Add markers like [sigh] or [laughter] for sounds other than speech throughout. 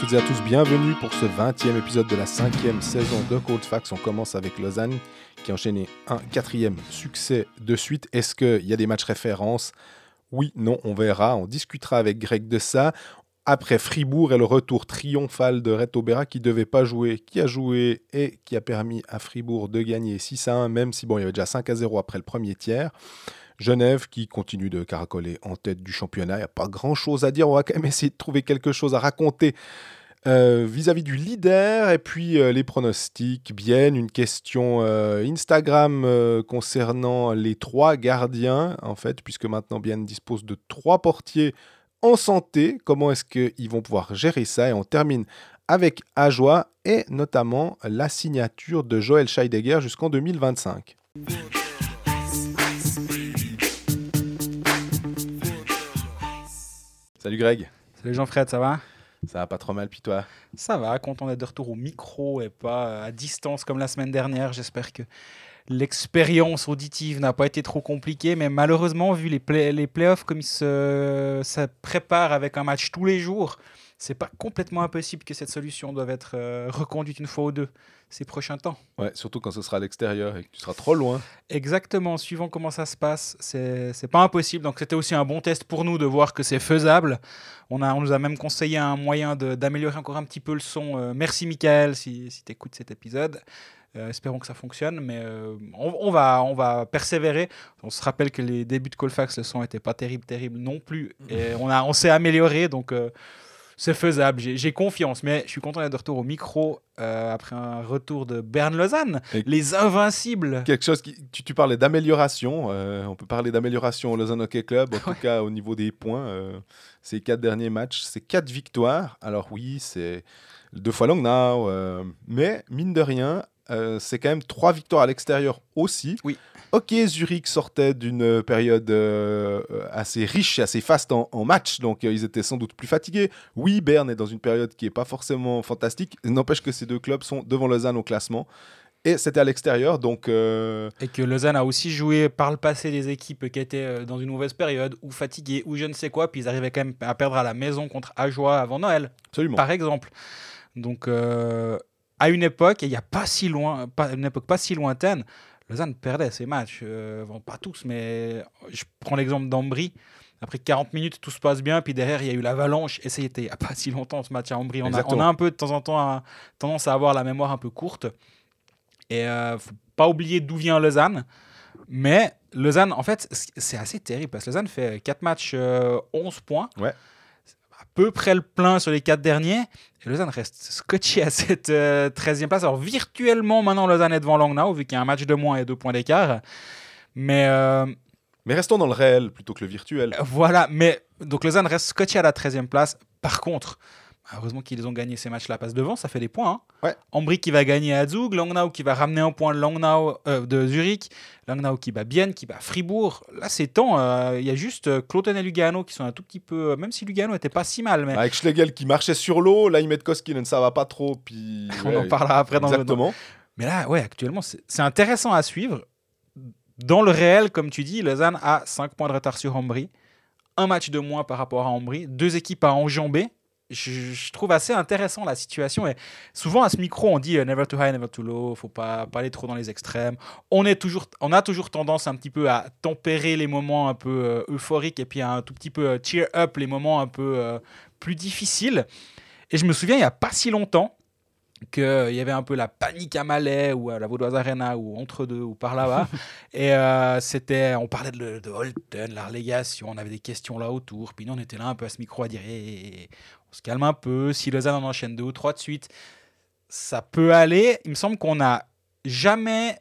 Toutes et à tous, bienvenue pour ce 20e épisode de la cinquième saison de Cold Facts. On commence avec Lausanne qui a enchaîné un quatrième succès de suite. Est-ce qu'il y a des matchs références? Oui, non, on verra. On discutera avec Greg de ça. Après Fribourg et le retour triomphal de Reto Berra qui devait pas jouer, qui a joué et qui a permis à Fribourg de gagner 6 à 1, même si bon, il y avait déjà 5 à 0 après le premier tiers. Genève qui continue de caracoler en tête du championnat. Il n'y a pas grand-chose à dire. On va quand même essayer de trouver quelque chose à raconter euh, vis-à-vis du leader. Et puis euh, les pronostics. Bien, une question euh, Instagram concernant les trois gardiens, en fait, puisque maintenant Bien dispose de trois portiers en santé. Comment est-ce qu'ils vont pouvoir gérer ça? Et on termine avec Ajoie et notamment la signature de Joël Scheidegger jusqu'en 2025. Salut Greg. Salut Jean-Fred, ça va? Ça va pas trop mal, puis toi? Ça va, content d'être de retour au micro et pas à distance comme la semaine dernière. J'espère que l'expérience auditive n'a pas été trop compliquée, mais malheureusement, vu les, les playoffs comme ils se, ça prépare avec un match tous les jours, c'est pas complètement impossible que cette solution doive être euh, reconduite une fois ou deux ces prochains temps. Ouais, surtout quand ce sera à l'extérieur et que tu seras trop loin. Exactement, suivant comment ça se passe, c'est pas impossible. Donc c'était aussi un bon test pour nous de voir que c'est faisable. On, a, on nous a même conseillé un moyen d'améliorer encore un petit peu le son. Euh, merci Michael si, si tu écoutes cet épisode. Euh, espérons que ça fonctionne, mais on, on, va, on va persévérer. On se rappelle que les débuts de Colfax, le son n'était pas terrible, terrible non plus. Et [laughs] on, a, on s'est amélioré, donc c'est faisable, j'ai confiance, mais je suis content d'être de retour au micro euh, après un retour de Berne-Lausanne, les invincibles. Quelque chose qui, tu, parlais d'amélioration, euh, on peut parler d'amélioration au Lausanne Hockey Club, en [laughs] tout cas au niveau des points. Euh, ces quatre derniers matchs, c'est quatre victoires. Alors oui, c'est deux fois long now, mais mine de rien, c'est quand même trois victoires à l'extérieur aussi. Oui. Ok, Zurich sortait d'une période euh, assez riche et assez faste en, match, donc euh, ils étaient sans doute plus fatigués. Oui, Berne est dans une période qui n'est pas forcément fantastique. N'empêche que ces deux clubs sont devant Lausanne au classement. Et c'était à l'extérieur, donc... Euh, et que Lausanne a aussi joué par le passé des équipes qui étaient dans une mauvaise période, ou fatiguées, ou je ne sais quoi, puis ils arrivaient quand même à perdre à la maison contre Ajoie avant Noël. Absolument. Par exemple. Donc, à une époque, et il n'y a pas si loin, pas, une époque pas si lointaine, Lausanne perdait ses matchs. Euh, pas tous, mais je prends l'exemple d'Ambry. Après 40 minutes, tout se passe bien. Puis derrière, il y a eu l'avalanche. Et ça, il n'y a pas si longtemps ce match à Ambry. On a, on a, un peu de temps en temps tendance à avoir la mémoire un peu courte. Et euh, faut pas oublier d'où vient Lausanne. Mais Lausanne, en fait, c'est assez terrible parce que Lausanne fait 4 matchs, 11 euh, points. Ouais peu près le plein sur les quatre derniers. Et Lausanne reste scotché à cette 13e euh, place. Alors virtuellement, maintenant, Lausanne est devant Langnau, vu qu'il y a un match de moins et deux points d'écart. Mais, euh, mais restons dans le réel plutôt que le virtuel. Voilà, mais donc Lausanne reste scotché à la 13e place. Par contre, Heureusement qu'ils ont gagné ces matchs-là, passe devant, ça fait des points. Hein. Ouais. Ambry qui va gagner à Zug, Langnau qui va ramener un point de, Langnau, euh, de Zurich, Langnau qui bat Bienne, qui bat Fribourg. Là, c'est temps. Euh, il y a juste euh, Cloten et Lugano qui sont un tout petit peu. Même si Lugano n'était pas si mal. Mais... Avec Schlegel qui marchait sur l'eau, là, Imetkoski ne ça va pas trop. Puis... [laughs] On en parlera après dans Exactement. Le... Mais là, ouais, actuellement, c'est intéressant à suivre. Dans le réel, comme tu dis, Lausanne a 5 points de retard sur Ambry. Un match de moins par rapport à Ambry. Deux équipes à enjamber je, trouve assez intéressant la situation. Et souvent à ce micro, on dit euh, never too high, never too low. Faut pas, pas aller trop dans les extrêmes. On est toujours, on a toujours tendance un petit peu à tempérer les moments un peu euh, euphoriques et puis à un tout petit peu euh, cheer up les moments un peu plus difficiles. Et je me souviens, il y a pas si longtemps, qu'il y avait un peu la panique à Malais ou à la Vaudoise Arena ou entre deux ou par là-bas. [laughs] et c'était, on parlait de, de Holton, la relégation, on avait des questions là autour. Puis nous, on était là un peu à ce micro à dire on se calme un peu. Si Lausanne en enchaîne deux ou trois de suite, ça peut aller. Il me semble qu'on n'a jamais,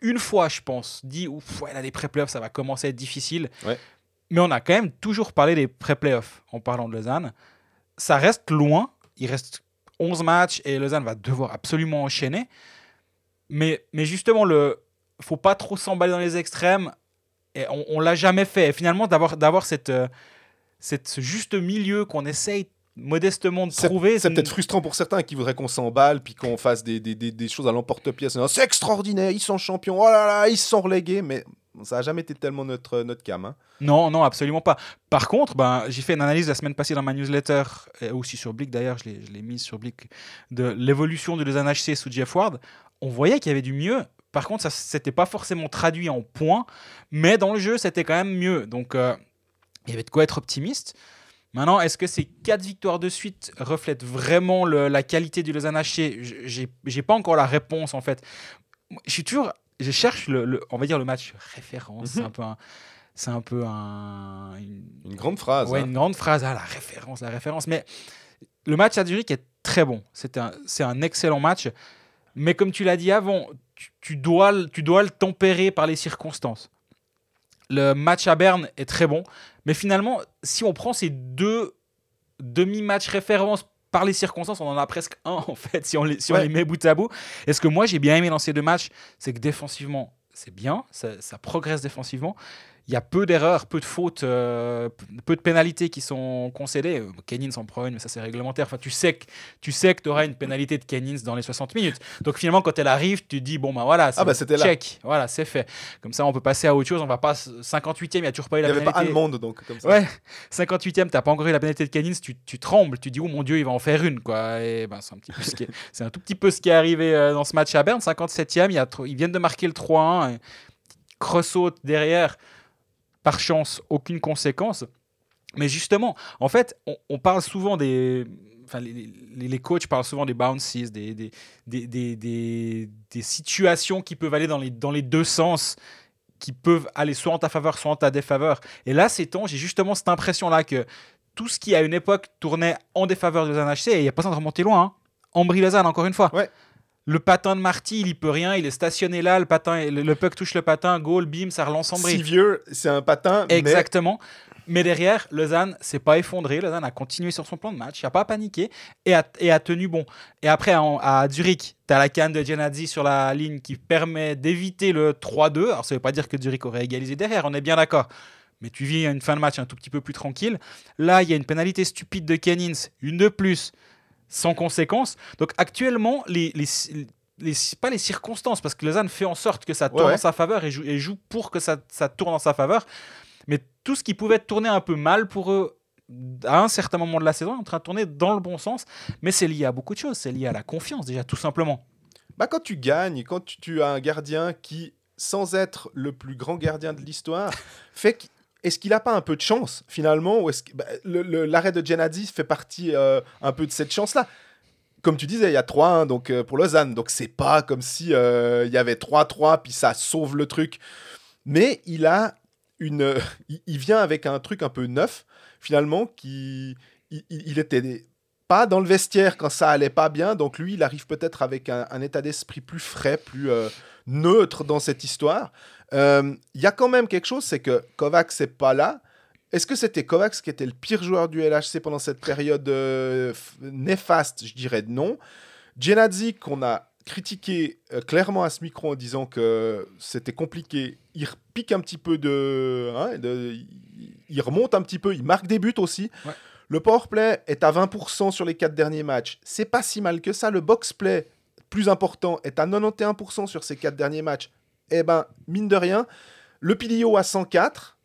une fois, je pense, dit ouf, ouais, là, les pré-playoffs, ça va commencer à être difficile. Mais on a quand même toujours parlé des pré-playoffs en parlant de Lausanne. Ça reste loin. Il reste 11 matchs et Lausanne va devoir absolument enchaîner. Mais, mais justement, le faut pas trop s'emballer dans les extrêmes. Et on, on l'a jamais fait. Et finalement, d'avoir cette, euh, cette, ce juste milieu qu'on essaye modestement de trouver. C'est peut-être frustrant pour certains qui voudraient qu'on s'emballe puis qu'on fasse des, des, des, choses à l'emporte-pièce. C'est extraordinaire, ils sont champions, oh là là, ils sont relégués, mais ça n'a jamais été tellement notre, notre cam. Hein. Non, non, absolument pas. Par contre, ben, j'ai fait une analyse la semaine passée dans ma newsletter, et aussi sur Blick d'ailleurs, je l'ai mise sur Blick, de l'évolution de Lausanne HC sous Jeff Ward. On voyait qu'il y avait du mieux. Par contre, ça s'était pas forcément traduit en points, mais dans le jeu, c'était quand même mieux. Donc, euh, il y avait de quoi être optimiste. Maintenant, est-ce que ces quatre victoires de suite reflètent vraiment la qualité du Lausanne HC J'ai pas encore la réponse en fait. Je suis toujours, je cherche le, on va dire le match référence. C'est mhm. un peu un, c'est un peu un, une, grande phrase. Ouais, hein. une grande phrase. Ah, la référence, la référence. Mais le match à Zurich est très bon. C'est un, c'est un excellent match. Mais comme tu l'as dit avant, tu, tu, dois, tu dois le tempérer par les circonstances. Le match à Berne est très bon. Mais finalement, si on prend ces deux demi-matchs références par les circonstances, on en a presque un [laughs] en fait, si on les, si on les met bout à bout. Et ce que moi j'ai bien aimé dans ces deux matchs, c'est que défensivement, c'est bien, ça, progresse défensivement il y a peu d'erreurs, peu de fautes, euh, peu de pénalités qui sont concédées. Kennings en prend une, mais ça c'est réglementaire. Enfin, tu sais que tu sais que auras une pénalité de Kennings dans les 60 minutes. Donc finalement, quand elle arrive, tu dis bon ben voilà, ah bah, c'est check, voilà, c'est fait. Comme ça, on peut passer à autre chose. On va pas 58e, il y a toujours pas eu la pénalité. Il avait pas un monde donc comme ça. Ouais, 58e, t'as pas encore eu la pénalité de Kennings, tu, tu, trembles, tu dis oh mon dieu, il va en faire une quoi. Et ben c'est un petit peu ce qui [laughs] c'est un tout petit peu ce qui est arrivé euh, dans ce match à Berne. 57e, il y a ils viennent de marquer le 3-1. Cross derrière par chance, aucune conséquence. Mais justement, en fait, on, parle souvent des. Enfin, les, coachs parlent souvent des bounces, des, des, des, des, situations qui peuvent aller dans les, dans les deux sens, qui peuvent aller soit en ta faveur, soit en ta défaveur. Et là, ces temps, j'ai justement cette impression-là que tout ce qui à une époque tournait en défaveur de Lausanne HC, et il n'y a pas besoin de remonter loin, hein. Ambry-Lausanne, encore une fois. Le patin de Marty, il y peut rien, il est stationné là, le patin, le, puck touche le patin, goal, bim, ça relance en bris. Si vieux, c'est un patin. Exactement. Mais... derrière, Lausanne s'est pas effondré. Lausanne a continué sur son plan de match, il n'a pas paniqué et a, et a, tenu bon. Et après, à, Zurich, tu as la canne de Genadzi sur la ligne qui permet d'éviter le 3-2. Alors, ça veut pas dire que Zurich aurait égalisé derrière, on est bien d'accord. Mais tu vis une fin de match un tout petit peu plus tranquille. Là, il y a une pénalité stupide de Kennings, une de plus sans conséquence. Donc actuellement, les, les, les, pas les circonstances, parce que Lausanne fait en sorte que ça tourne en sa faveur et joue, et joue pour que ça, ça, tourne en sa faveur. Mais tout ce qui pouvait tourner un peu mal pour eux à un certain moment de la saison est en train de tourner dans le bon sens. Mais c'est lié à beaucoup de choses. C'est lié à la confiance, déjà, tout simplement. Bah, quand tu gagnes, quand tu, tu as un gardien qui, sans être le plus grand gardien de l'histoire, [laughs] fait est-ce qu'il n'a pas un peu de chance finalement ou est-ce bah, l'arrêt de Genadzi fait partie euh, un peu de cette chance-là? Comme tu disais, il y a 3-1 donc euh, pour Lausanne, donc c'est pas comme si euh, il y avait 3-3 puis ça sauve le truc. Mais il a une, [laughs] il, vient avec un truc un peu neuf finalement qui, il, était pas dans le vestiaire quand ça allait pas bien, donc lui il arrive peut-être avec un état d'esprit plus frais, plus neutre dans cette histoire. Il euh, y a quand même quelque chose, c'est que Kovacs n'est pas là. Est-ce que c'était Kovacs qui était le pire joueur du LHC pendant cette période euh, néfaste? Je dirais non. Genadzi, qu'on a critiqué euh, clairement à ce micro en disant que c'était compliqué, il pique un petit peu hein, de, Il remonte un petit peu, il marque des buts aussi. Le powerplay est à 20% sur les quatre derniers matchs. C'est pas si mal que ça. Le box-play, plus important, est à 91% sur ces quatre derniers matchs eh ben, mine de rien, le Pilio à 104,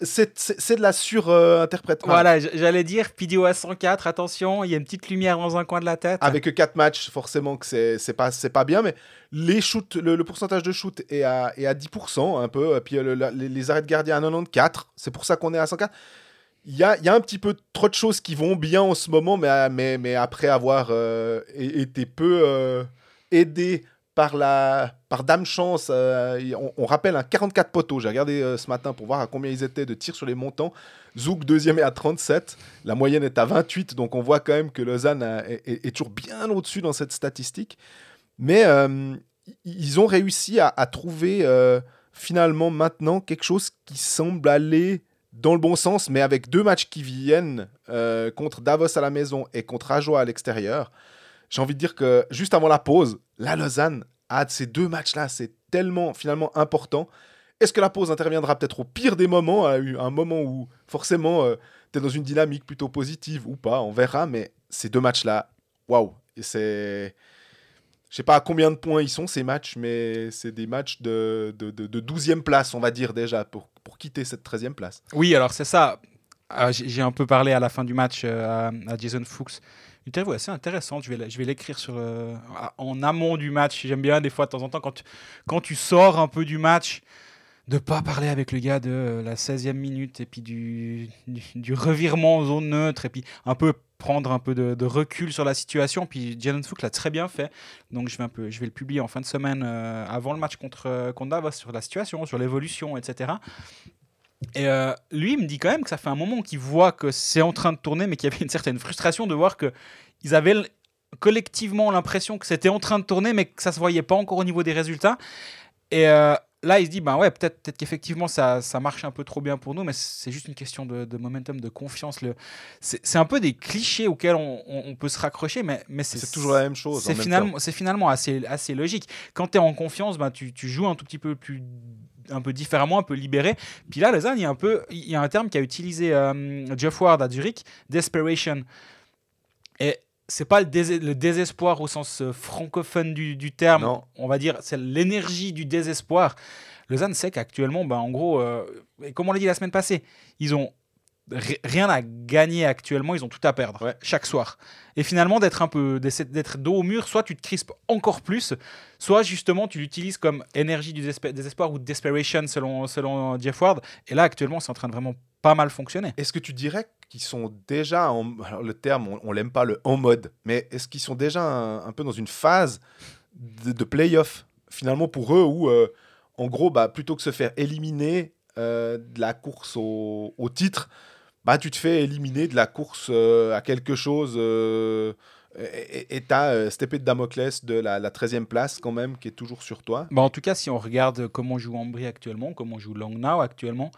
c'est de la surinterprétation. voilà, j'allais dire Pilio à 104, attention, il y a une petite lumière dans un coin de la tête. Avec 4 matchs, forcément que c'est pas, pas bien, mais les shoots, le, pourcentage de shoot est à, est à 10%, un peu, puis les, arrêts de gardien à 94, c'est pour ça qu'on est à 104. Il y a, y a, un petit peu trop de choses qui vont bien en ce moment, mais, mais, mais après avoir euh, été peu euh, aidé par, la, par dame chance, euh, on, rappelle un 44 poteaux. J'ai regardé euh, ce matin pour voir à combien ils étaient de tirs sur les montants. Zouk deuxième est à 37. La moyenne est à 28. Donc on voit quand même que Lausanne est, toujours bien au-dessus dans cette statistique. Mais euh, ils ont réussi à, trouver finalement maintenant quelque chose qui semble aller dans le bon sens, mais avec deux matchs qui viennent contre Davos à la maison et contre Ajoa à l'extérieur j'ai envie de dire que juste avant la pause, la Lausanne a ces deux matchs-là, c'est tellement finalement important. Est-ce que la pause interviendra peut-être au pire des moments, à un moment où forcément euh, tu es dans une dynamique plutôt positive ou pas, on verra, mais ces deux matchs-là, waouh, c'est. Je sais pas à combien de points ils sont ces matchs, mais c'est des matchs de, de, de, 12e place, on va dire déjà, pour, pour quitter cette 13e place. Oui, alors c'est ça. Ah, j'ai un peu parlé à la fin du match euh, à, Jason Fuchs. Une interview assez intéressante. Je vais, l'écrire sur en amont du match. J'aime bien des fois de temps en temps quand tu, quand tu sors un peu du match de pas parler avec le gars de la 16e minute et puis du, du, revirement en zone neutre et puis un peu prendre un peu de, recul sur la situation. Puis Jalen l'a très bien fait. Donc je vais, un peu, je vais le publier en fin de semaine euh, avant le match contre, euh, contre Davos sur la situation, sur l'évolution, etc. Et euh, lui, il me dit quand même que ça fait un moment qu'il voit que c'est en train de tourner, mais qu'il y avait une certaine frustration de voir qu'ils avaient collectivement l'impression que c'était en train de tourner, mais que ça se voyait pas encore au niveau des résultats. Et là, il se dit, ben ouais, peut-être peut qu'effectivement, ça, ça marche un peu trop bien pour nous, mais c'est juste une question de, momentum, de confiance. Le... C'est un peu des clichés auxquels on, peut se raccrocher, mais, mais c'est toujours la même chose. C'est finalement, finalement assez, assez logique. Quand tu es en confiance, ben, tu, tu, joues un tout petit peu plus un peu différemment, un peu libéré. Puis là, Lausanne, il y a un peu, il y a un terme qu'a utilisé euh, Jeff Ward à Zurich, desperation. Et c'est pas le, désespoir au sens euh, francophone du, terme, on va dire, c'est l'énergie du désespoir. Lausanne sait qu'actuellement, ben, en gros, euh, comme on l'a dit la semaine passée, ils ont rien à gagner actuellement, ils ont tout à perdre chaque soir. Et finalement, d'être un peu d'être dos au mur, soit tu te crispes encore plus, soit justement tu l'utilises comme énergie du désespoir ou desperation selon, selon Jeff Ward. Et là, actuellement, c'est en train de vraiment pas mal fonctionner. Est-ce que tu dirais qu'ils sont déjà, en, alors le terme, on, l'aime pas, le en mode, mais est-ce qu'ils sont déjà un, peu dans une phase de, de playoff, finalement, pour eux, où, euh, en gros, bah, plutôt que se faire éliminer euh, de la course au, au titre, bah, tu te fais éliminer de la course euh, à quelque chose. et tu as cette épée de Damoclès de la, la 13e place, quand même, qui est toujours sur toi. Bah, en tout cas, si on regarde comment joue Ambry actuellement, comment joue Langnau actuellement,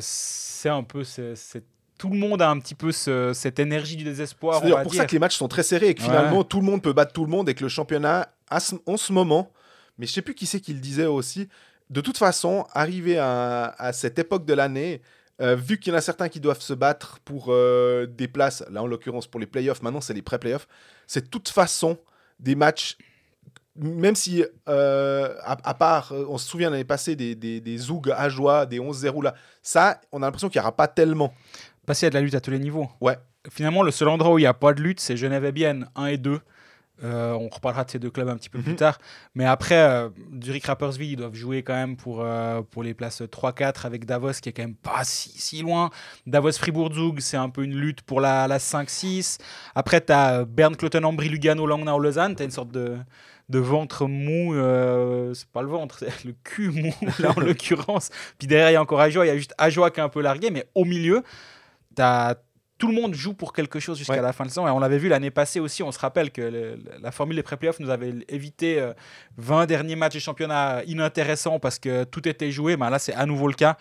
c'est un peu cette tout le monde a un petit peu cette énergie du désespoir. C'est pour ça que les matchs sont très serrés et que finalement tout le monde peut battre tout le monde et que le championnat, en ce moment, mais je sais plus qui c'est qui le disait aussi, de toute façon, arriver à, cette époque de l'année, euh, vu qu'il y en a certains qui doivent se battre pour euh, des places, là en l'occurrence pour les playoffs, maintenant c'est les pré-playoffs, c'est de toute façon des matchs même si, euh, à, part, on se souvient l'année passée des, des, des Zoug à joie, des 11-0 là, ça, on a l'impression qu'il n'y aura pas tellement passer à de la lutte à tous les niveaux. Ouais. Finalement, le seul endroit où il n'y a pas de lutte, c'est Genève et Bienne 1 et 2. Euh, on reparlera de ces deux clubs un petit peu plus mhm. tard. Mais après, euh, Zurich Rapperswil, ils doivent jouer quand même pour, euh, pour les places 3-4 avec Davos qui est quand même pas si, si loin. Davos Fribourg-Zug, c'est un peu une lutte pour la, la 5-6. Après, tu as Bern, Cloten, Lugano, Langnau, Lausanne. Tu as une sorte de, de ventre mou. c'est pas le ventre, c'est le cul mou, [laughs] là en l'occurrence. Puis derrière, il y a encore Ajoa. Il y a juste Ajoa qui est un peu largué. Mais au milieu, tout le monde joue pour quelque chose jusqu'à la fin de saison. Et on l'avait vu l'année passée aussi. On se rappelle que la formule des pré-playoffs nous avait évité 20 euh, derniers matchs de championnat inintéressants parce que tout était joué. Ben là, c'est à nouveau le cas.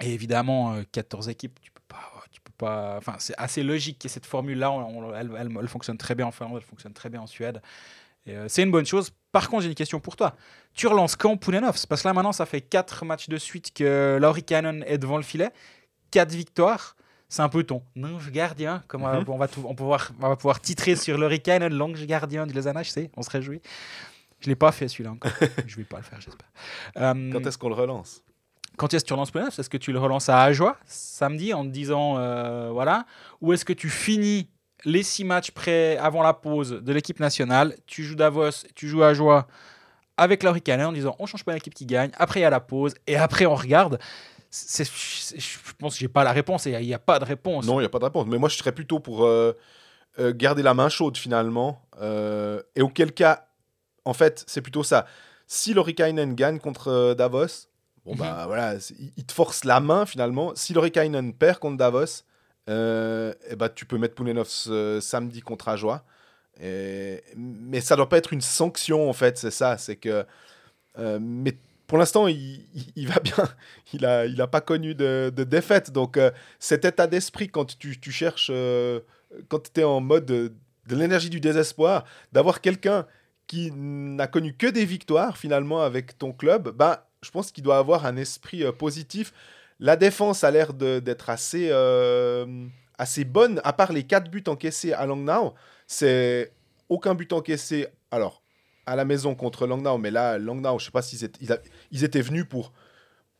Et évidemment, 14 euh, équipes, tu peux pas. Tu peux pas enfin, c'est assez logique que cette formule-là, elle, elle, fonctionne très bien en Finlande, elle fonctionne très bien en Suède. Euh, c'est une bonne chose. Par contre, j'ai une question pour toi. Tu relances quand Poulenovs? Parce que là, maintenant, ça fait 4 matchs de suite que Laurie Cannon est devant le filet. 4 victoires c'est un peu ton ange gardien, comme on, mhm. va, on, pouvoir, on va pouvoir titrer sur l'Hurricane, l'ange gardien du Lausanne je sais, on se réjouit. Je ne l'ai pas fait celui-là encore. [laughs] je ne vais pas le faire, j'espère. Euh, quand est-ce qu'on le relance? Quand est-ce que tu relances le Est-ce que tu le relances à Ajoie samedi en te disant euh, voilà? Ou est-ce que tu finis les six matchs près avant la pause de l'équipe nationale? Tu joues Davos, tu joues Ajoie avec l'Hurricane en disant on change pas l'équipe qui gagne, après il y a la pause et après on regarde je pense que j'ai pas la réponse et il n'y a, pas de réponse. Non, il n'y a pas de réponse. Mais moi, je serais plutôt pour euh, euh, garder la main chaude finalement. Euh, et auquel cas, en fait, c'est plutôt ça. Si Lorikainen gagne contre Davos, bon bah mhm. voilà, il te force la main finalement. Si Lorikainen perd contre Davos, et eh bah, tu peux mettre Poulenov samedi contre Ajoie. Et... Mais ça doit pas être une sanction en fait, c'est ça. C'est que. mais pour l'instant, il, va bien. [laughs] Il n'a il pas connu de, défaite. Donc, euh, cet état d'esprit, quand tu, cherches, euh, quand tu es en mode de, l'énergie du désespoir, d'avoir quelqu'un qui n'a connu que des victoires, finalement, avec ton club, ben, je pense qu'il doit avoir un esprit euh, positif. La défense a l'air d'être assez, assez bonne, à part les quatre buts encaissés à Langnau. C'est aucun but encaissé alors, à la maison contre Langnau, mais là, Langnau, je sais pas s'ils étaient, ils, a- ils étaient venus pour,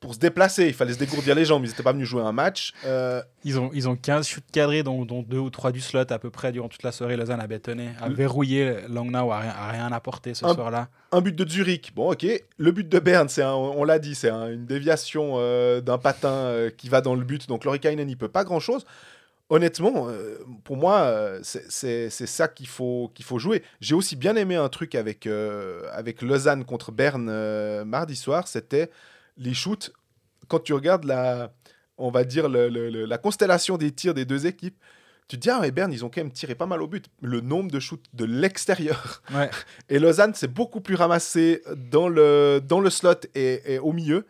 pour se déplacer. Il fallait se dégourdir les jambes. Ils n'étaient pas venus jouer un match. Euh, Ils ont, ils ont 15 shoots cadrés, dont, dont 2 ou 3 du slot à peu près durant toute la soirée. Lausanne a bétonné, a verrouillé. Langnau a rien, a rien apporté ce Un- soir-là. un but de Zurich. Bon, ok. Le but de Berne, c'est on l'a dit, c'est un- une déviation euh, d'un patin euh, qui va dans le but. Donc, Lorikainen n'y peut pas grand-chose. Honnêtement, euh, pour moi, euh, c'est- ça qu'il faut, qu'il faut jouer. J'ai aussi bien aimé un truc avec, euh, avec Lausanne contre Berne mardi soir, c'était les shoots. Quand tu regardes la, on va dire le- le- le- la constellation des tirs des deux équipes, tu te dis, ah, mais Berne, ils ont quand même tiré pas mal au but. Le nombre de shoots de l'extérieur Ouais. [laughs] et Lausanne, c'est beaucoup plus ramassé dans le, dans le slot et, et au milieu.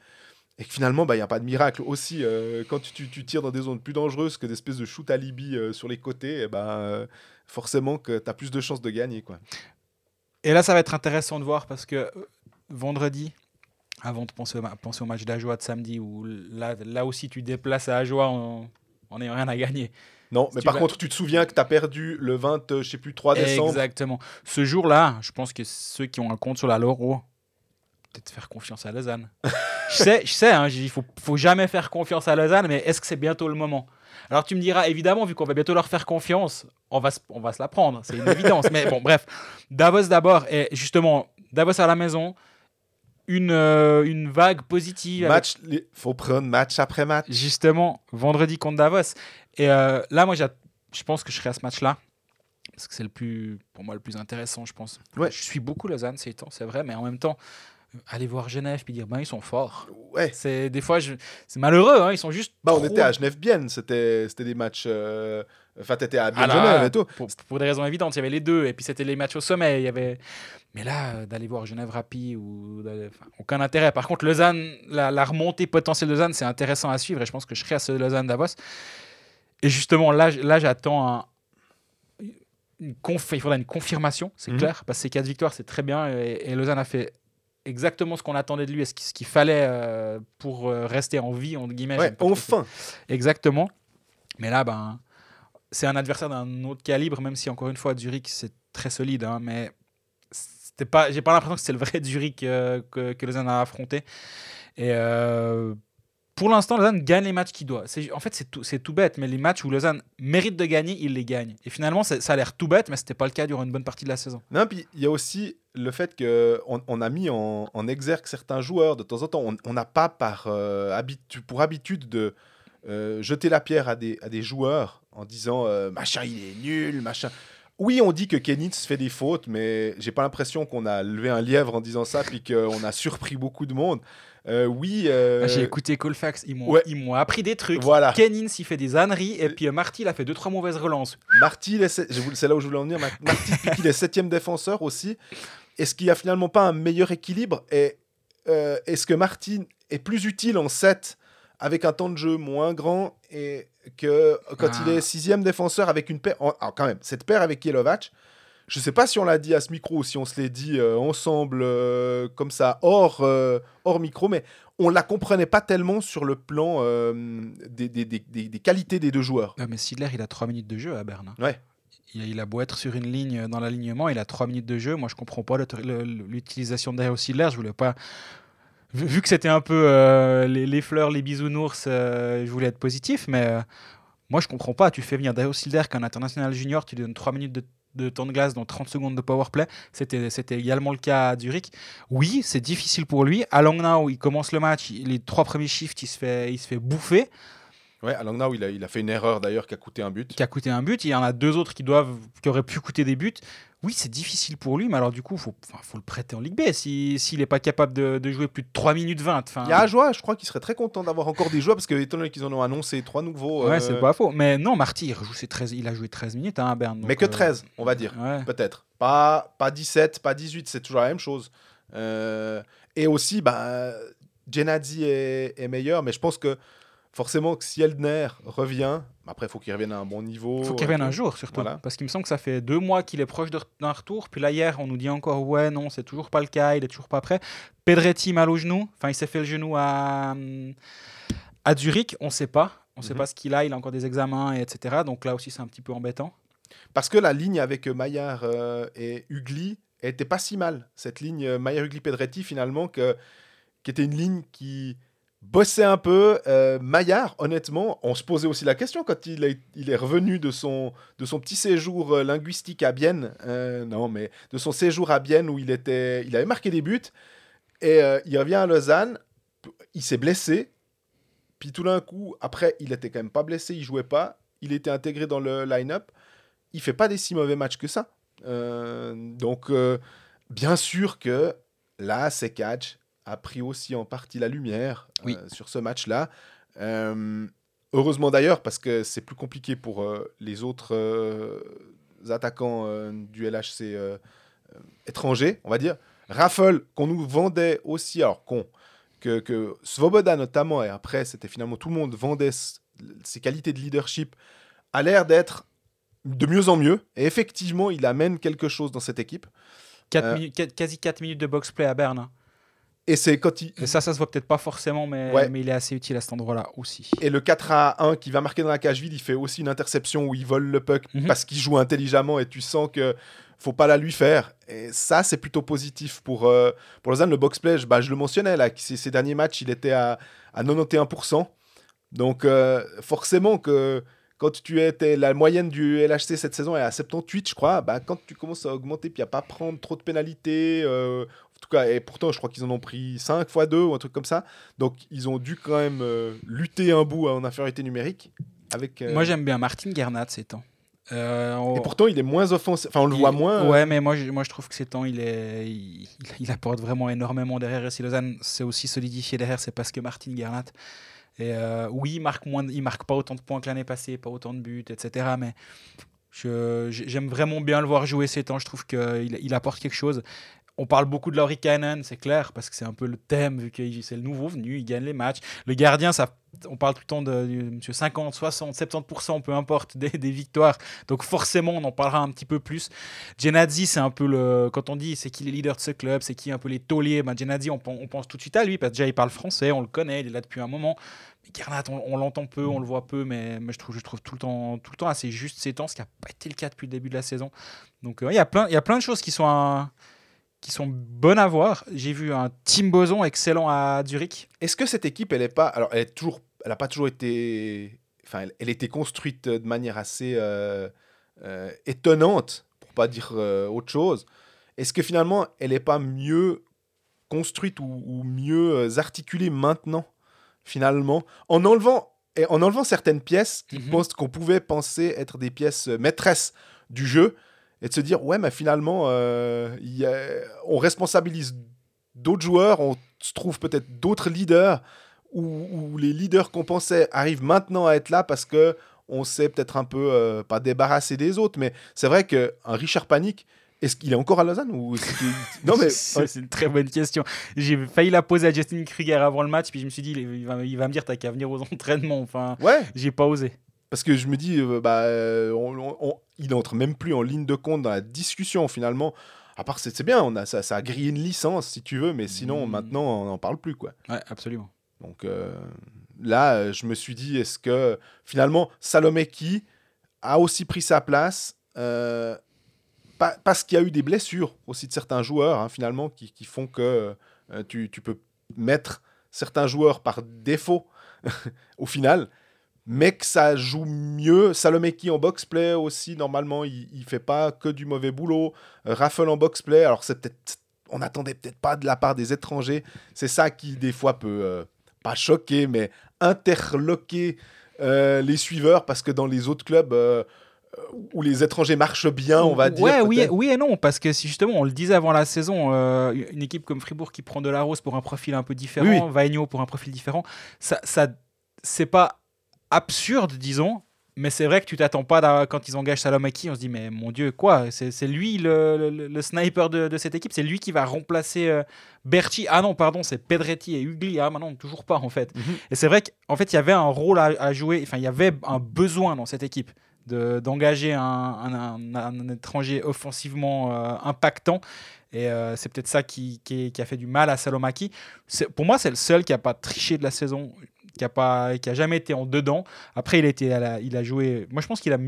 Et que finalement, il n'y a pas de miracle. Aussi, euh, quand tu, tu- tu tires dans des zones plus dangereuses que des espèces de shoot alibi euh, sur les côtés, ben, euh, forcément que tu as plus de chances de gagner. Quoi. Et là, ça va être intéressant de voir parce que vendredi, avant de penser au, ma- penser au match d'Ajoie de samedi, où là, là aussi tu déplaces à Ajoie en n'ayant rien à gagner. Non, Si mais par vas- contre, tu te souviens que tu as perdu le 20, euh, je sais plus, 3 décembre. Exactement. Ce jour-là, je pense que ceux qui ont un compte sur la Loro, peut-être faire confiance à Lausanne. [laughs] je sais, je sais, hein, il faut, faut jamais faire confiance à Lausanne, mais est-ce que c'est bientôt le moment? Alors tu me diras, évidemment, vu qu'on va bientôt leur faire confiance, on va, se- on va se la prendre, c'est une évidence. [laughs] mais bon, bref, Davos d'abord, et justement, Davos à la maison, une, euh, une vague positive. avec- Match, les- faut prendre match après match. justement vendredi contre Davos. Et euh, là, moi, je pense que je serai à ce match-là. Parce que c'est le plus, pour moi, le plus intéressant, je pense. Ouais. Je suis beaucoup Lausanne ces temps, c'est vrai, mais en même temps, aller voir Genève puis dire, ben, ils sont forts. Ouais. C'est des fois, je... c'est malheureux, hein, ils sont juste. Bah, on trop- était à Genève-Bienne, c'était c'était des matchs. euh, Enfin, t'étais à Ah Bienne là, Genève et tout. Pour, pour des raisons évidentes, il y avait les deux, et puis c'était les matchs au sommet. Il y avait... Mais là, euh, d'aller voir Genève Rapide, ou enfin, aucun intérêt. Par contre, Lausanne, la, la remontée potentielle de Lausanne, c'est intéressant à suivre, et je pense que je serai à ce Lausanne-Davos. Et justement, là, là j'attends un- une conf... il faudra une confirmation, c'est Mhm. clair, parce que ces quatre victoires, c'est très bien, et, et Lausanne a fait exactement ce qu'on attendait de lui, et ce qu'il fallait euh, pour euh, rester en vie, entre guillemets. Ouais, enfin. Exactement. Mais là, ben, c'est un adversaire d'un autre calibre, même si encore une fois, Zurich, c'est très solide. hein, mais pas, j'ai pas l'impression que c'est le vrai [laughs] Zurich euh, que, que Lausanne a affronté. Et euh, pour l'instant, Lausanne gagne les matchs qu'il doit. En fait, c'est tout, bête, mais les matchs où Lausanne mérite de gagner, il les gagne. Et finalement, ça a l'air tout bête, mais c'était pas le cas durant une bonne partie de la saison. Non, puis il y a aussi le fait qu'on on a mis en, exergue certains joueurs de temps en temps. On- n'a pas par, euh, pour habitude de euh, jeter la pierre à des, à des joueurs en disant euh, machin, il est nul, machin. Oui, on dit que Kenitz fait des fautes, mais j'ai pas l'impression qu'on a levé un lièvre en disant ça, puis qu'on a surpris beaucoup de monde. Euh, oui. euh, J'ai écouté Colfax, ils m'ont ouais. ils appris des trucs. Voilà. Kennins, il fait des âneries, et puis euh, Marty, il a fait deux trois mauvaises relances. Marty, c'est là où je voulais en venir. Mar- Marty, depuis qu'il est septième défenseur aussi, est-ce qu'il n'y a finalement pas un meilleur équilibre Et est-ce que Marty est plus utile en 7 avec un temps de jeu moins grand et que quand Ah. il est sixième défenseur avec une paire en- alors quand même, cette paire avec Jelovac, je sais pas si on l'a dit à ce micro ou si on se l'est dit euh, ensemble euh, comme ça hors, euh, hors micro, mais on la comprenait pas tellement sur le plan des, des- des- qualités des deux joueurs. Ah, mais Sidler, il a 3 minutes de jeu à Berne. hein. Ouais. Il, il a beau être sur une ligne dans l'alignement, il a 3 minutes de jeu. Moi, je comprends pas l'utilisation de Dario Sidler. Je voulais pas. Vu, que c'était un peu euh, les, les fleurs, les bisounours, euh, je voulais être positif, mais euh, moi, je comprends pas. Tu fais venir Dario Sidler qu'un international junior, tu lui donnes 3 minutes de, de temps de glace dans 30 secondes de powerplay. C'était c'était également le cas à Zurich. Oui, c'est difficile pour lui. À Langnau, il commence le match, les trois premiers shifts, il se fait, il se fait bouffer. Ouais, à Langnau, il a, il a fait une erreur d'ailleurs qui a coûté un but. qui a coûté un but. Il y en a deux autres qui doivent, qui auraient pu coûter des buts. Oui, c'est difficile pour lui, mais alors du coup, il faut, le prêter en Ligue B si- s'il n'est pas capable de, de jouer plus de 3 minutes 20. Enfin, Il y a Ajoie, je crois qu'il serait très content d'avoir encore des joueurs parce que étant donné qu'ils en ont annoncé trois nouveaux. Ouais, euh, c'est pas faux. Mais non, Marty, il, rejoue ses 13, il a joué 13 minutes hein, à Berne. Mais que euh, 13, on va dire. ouais. Peut-être. Pas, pas 17, pas 18, c'est toujours la même chose. Euh, et aussi, bah, Genadzi est, est meilleur, mais je pense que forcément que si Eldner revient, après, il faut qu'il revienne à un bon niveau. Il faut qu'il revienne euh, un jour, surtout. Voilà. Parce qu'il me semble que ça fait deux mois qu'il est proche d'un retour. Puis là, hier, on nous dit encore, ouais, non, c'est toujours pas le cas, il est toujours pas prêt. Pedretti mal au genou. Enfin, il s'est fait le genou à, à Zurich, on sait pas. On sait Mhm. pas ce qu'il a, il a encore des examens, et etc. Donc là aussi, c'est un petit peu embêtant. Parce que la ligne avec Maillard euh, et Ugly était pas si mal. Cette ligne euh, Mayer Pedretti, finalement, que, qui était une ligne qui bossait un peu. Euh, Maillard, honnêtement, on se posait aussi la question quand il est, revenu de son, de son petit séjour euh, linguistique à Bienne. Euh, non, mais de son séjour à Bienne où il, était, il avait marqué des buts. Et il revient à Lausanne. Il s'est blessé. Puis tout d'un coup, après, il était quand même pas blessé, il jouait pas. Il était intégré dans le line-up. Il fait pas des si mauvais matchs que ça. donc, bien sûr que là, c'est catch a pris aussi en partie la lumière euh, sur ce match-là. Euh, heureusement d'ailleurs, parce que c'est plus compliqué pour euh, les autres attaquants du LHC étrangers, on va dire. Raffle, qu'on nous vendait aussi, alors qu'on, que, que Svoboda notamment, et après c'était finalement tout le monde vendait ses qualités de leadership, a l'air d'être de mieux en mieux. Et effectivement, il amène quelque chose dans cette équipe. quasi 4 minutes de box-play à Berne. Et c'est quand il... Et ça, ça se voit peut-être pas forcément, mais, mais il est assez utile à cet endroit-là aussi. Et le 4 à 1 qui va marquer dans la cage vide, il fait aussi une interception où il vole le puck mhm. parce qu'il joue intelligemment et tu sens que faut pas la lui faire. Et ça, c'est plutôt positif pour, euh, pour Lausanne. Le box-play, bah, je le mentionnais, là, ces, derniers matchs, il était à, à 91%. Donc, euh, forcément que quand tu étais la moyenne du LHC cette saison est à 78 je crois bah quand tu commences à augmenter puis à pas prendre trop de pénalités euh, en tout cas, et pourtant, je crois qu'ils en ont pris 5 fois 2 ou un truc comme ça. Donc, ils ont dû quand même euh, lutter un bout en infériorité numérique. Avec, euh, Moi, j'aime bien Martin Gernat ces temps. Euh, et pourtant, il est moins offensif. Enfin, on le voit moins. Ouais, mais moi, je, moi, je trouve que ces temps, il, est, il, apporte vraiment énormément derrière. Et si Lausanne s'est aussi solidifié derrière, c'est parce que Martin Gernat. Et oui, il marque, moins, il marque pas autant de points que l'année passée, pas autant de buts, etc. Mais j'aime vraiment bien le voir jouer ces temps. Je trouve qu'il il apporte quelque chose. On parle beaucoup de Laurie Cannon, c'est clair, parce que c'est un peu le thème, vu que c'est le nouveau venu, il gagne les matchs. Le gardien, ça, on parle tout le temps de, 50, 60, 70%, peu importe, des, victoires. Donc forcément, on en parlera un petit peu plus. Genadzi, c'est un peu le. Quand on dit c'est qui les leaders de ce club, c'est qui un peu les tauliers, ben Genadzi, on, pense tout de suite à lui, parce que déjà, il parle français, on le connaît, il est là depuis un moment. Garnat, on, l'entend peu, on le voit peu, mais, je, trouve, je trouve tout le, temps, tout le temps assez juste ces temps, ce qui n'a pas été le cas depuis le début de la saison. Donc euh, il y, a plein, y a plein de choses qui sont qui sont bonnes à voir. J'ai vu un Tim Boson excellent à Zurich. Est-ce que cette équipe, elle est pas, alors elle est toujours, elle a pas toujours été, enfin, elle, était construite de manière assez euh, euh, étonnante, pour pas dire euh, autre chose. Est-ce que finalement, elle n'est pas mieux construite ou, mieux articulée maintenant, finalement, en enlevant et en enlevant certaines pièces mhm. qu'on pouvait penser être des pièces maîtresses du jeu et de se dire ouais mais finalement euh, on responsabilise d'autres joueurs on se trouve peut-être d'autres leaders où, les leaders qu'on pensait arrivent maintenant à être là parce que on s'est peut-être un peu euh, pas débarrassé des autres mais c'est vrai que un Richard Panic est-ce qu'il est encore à Lausanne ou [laughs] Non mais c'est une très bonne question. J'ai failli la poser à Justin Krieger avant le match, puis je me suis dit il va, il va me dire t'as qu'à venir aux [laughs] entraînements. Enfin, ouais. J'ai pas osé. Parce que je me dis, euh, bah, euh, il n'entre même plus en ligne de compte dans la discussion finalement. À part, c'est bien, on a, ça, ça, a grillé une licence si tu veux, mais sinon mmh. maintenant on n'en parle plus. quoi. Ouais, absolument. Donc euh, là, je me suis dit, est-ce que finalement Salomeki a aussi pris sa place parce qu'il y a eu des blessures aussi de certains joueurs, hein, finalement, qui, qui, font que tu, tu, peux mettre certains joueurs par défaut [laughs] au final mais que ça joue mieux. Salomeki en box-play aussi, normalement, il, il fait pas que du mauvais boulot. Euh, Raffle en box-play, alors c'est peut-être. On n'attendait peut-être pas de la part des étrangers. C'est ça qui, des fois, peut euh, pas choquer, mais interloquer euh, les suiveurs, parce que dans les autres clubs où les étrangers marchent bien, on va dire. Ouais, oui, oui et non, parce que si justement, on le disait avant la saison, une équipe comme Fribourg qui prend de la rose pour un profil un peu différent, oui. pour un profil différent, ça, ça c'est pas absurde, disons. Mais c'est vrai que tu t'attends pas quand ils engagent Salomaki, on se dit mais mon dieu quoi, c'est lui le, sniper de, cette équipe, c'est lui qui va remplacer euh, Berti. Ah non pardon, c'est Pedretti et Ugli. Ah non toujours pas en fait. Mhm. Et c'est vrai qu'en fait il y avait un rôle à, jouer, enfin il y avait un besoin dans cette équipe d'engager un, étranger offensivement euh, impactant. Et euh, c'est peut-être ça qui, qui, a fait du mal à Salomaki. Pour moi, c'est le seul qui n'a pas triché de la saison qui a pas qui a jamais été en dedans. Après il a été il a joué moi je pense qu'il a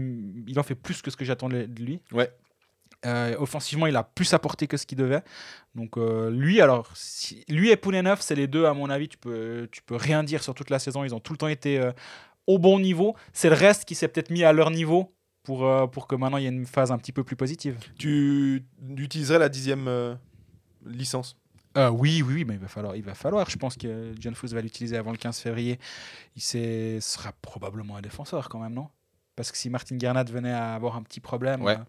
il en fait plus que ce que j'attendais de lui. Ouais. Euh, offensivement, il a plus apporté que ce qu'il devait. Donc euh, lui, alors, si- lui et Poulenov, c'est les deux, à mon avis, tu peux, tu peux rien dire sur toute la saison. Ils ont tout le temps été au bon niveau. C'est le reste qui s'est peut-être mis à leur niveau pour, euh, pour que maintenant il y ait une phase un petit peu plus positive. Tu utiliserais la dixième euh, licence? Euh, oui, oui, oui, mais il va falloir, il va falloir. Je pense que John Foos va l'utiliser avant le 15 février. Il sera probablement un défenseur quand même, non? Parce que si Martin Gernat venait à avoir un petit problème, Ouais. euh,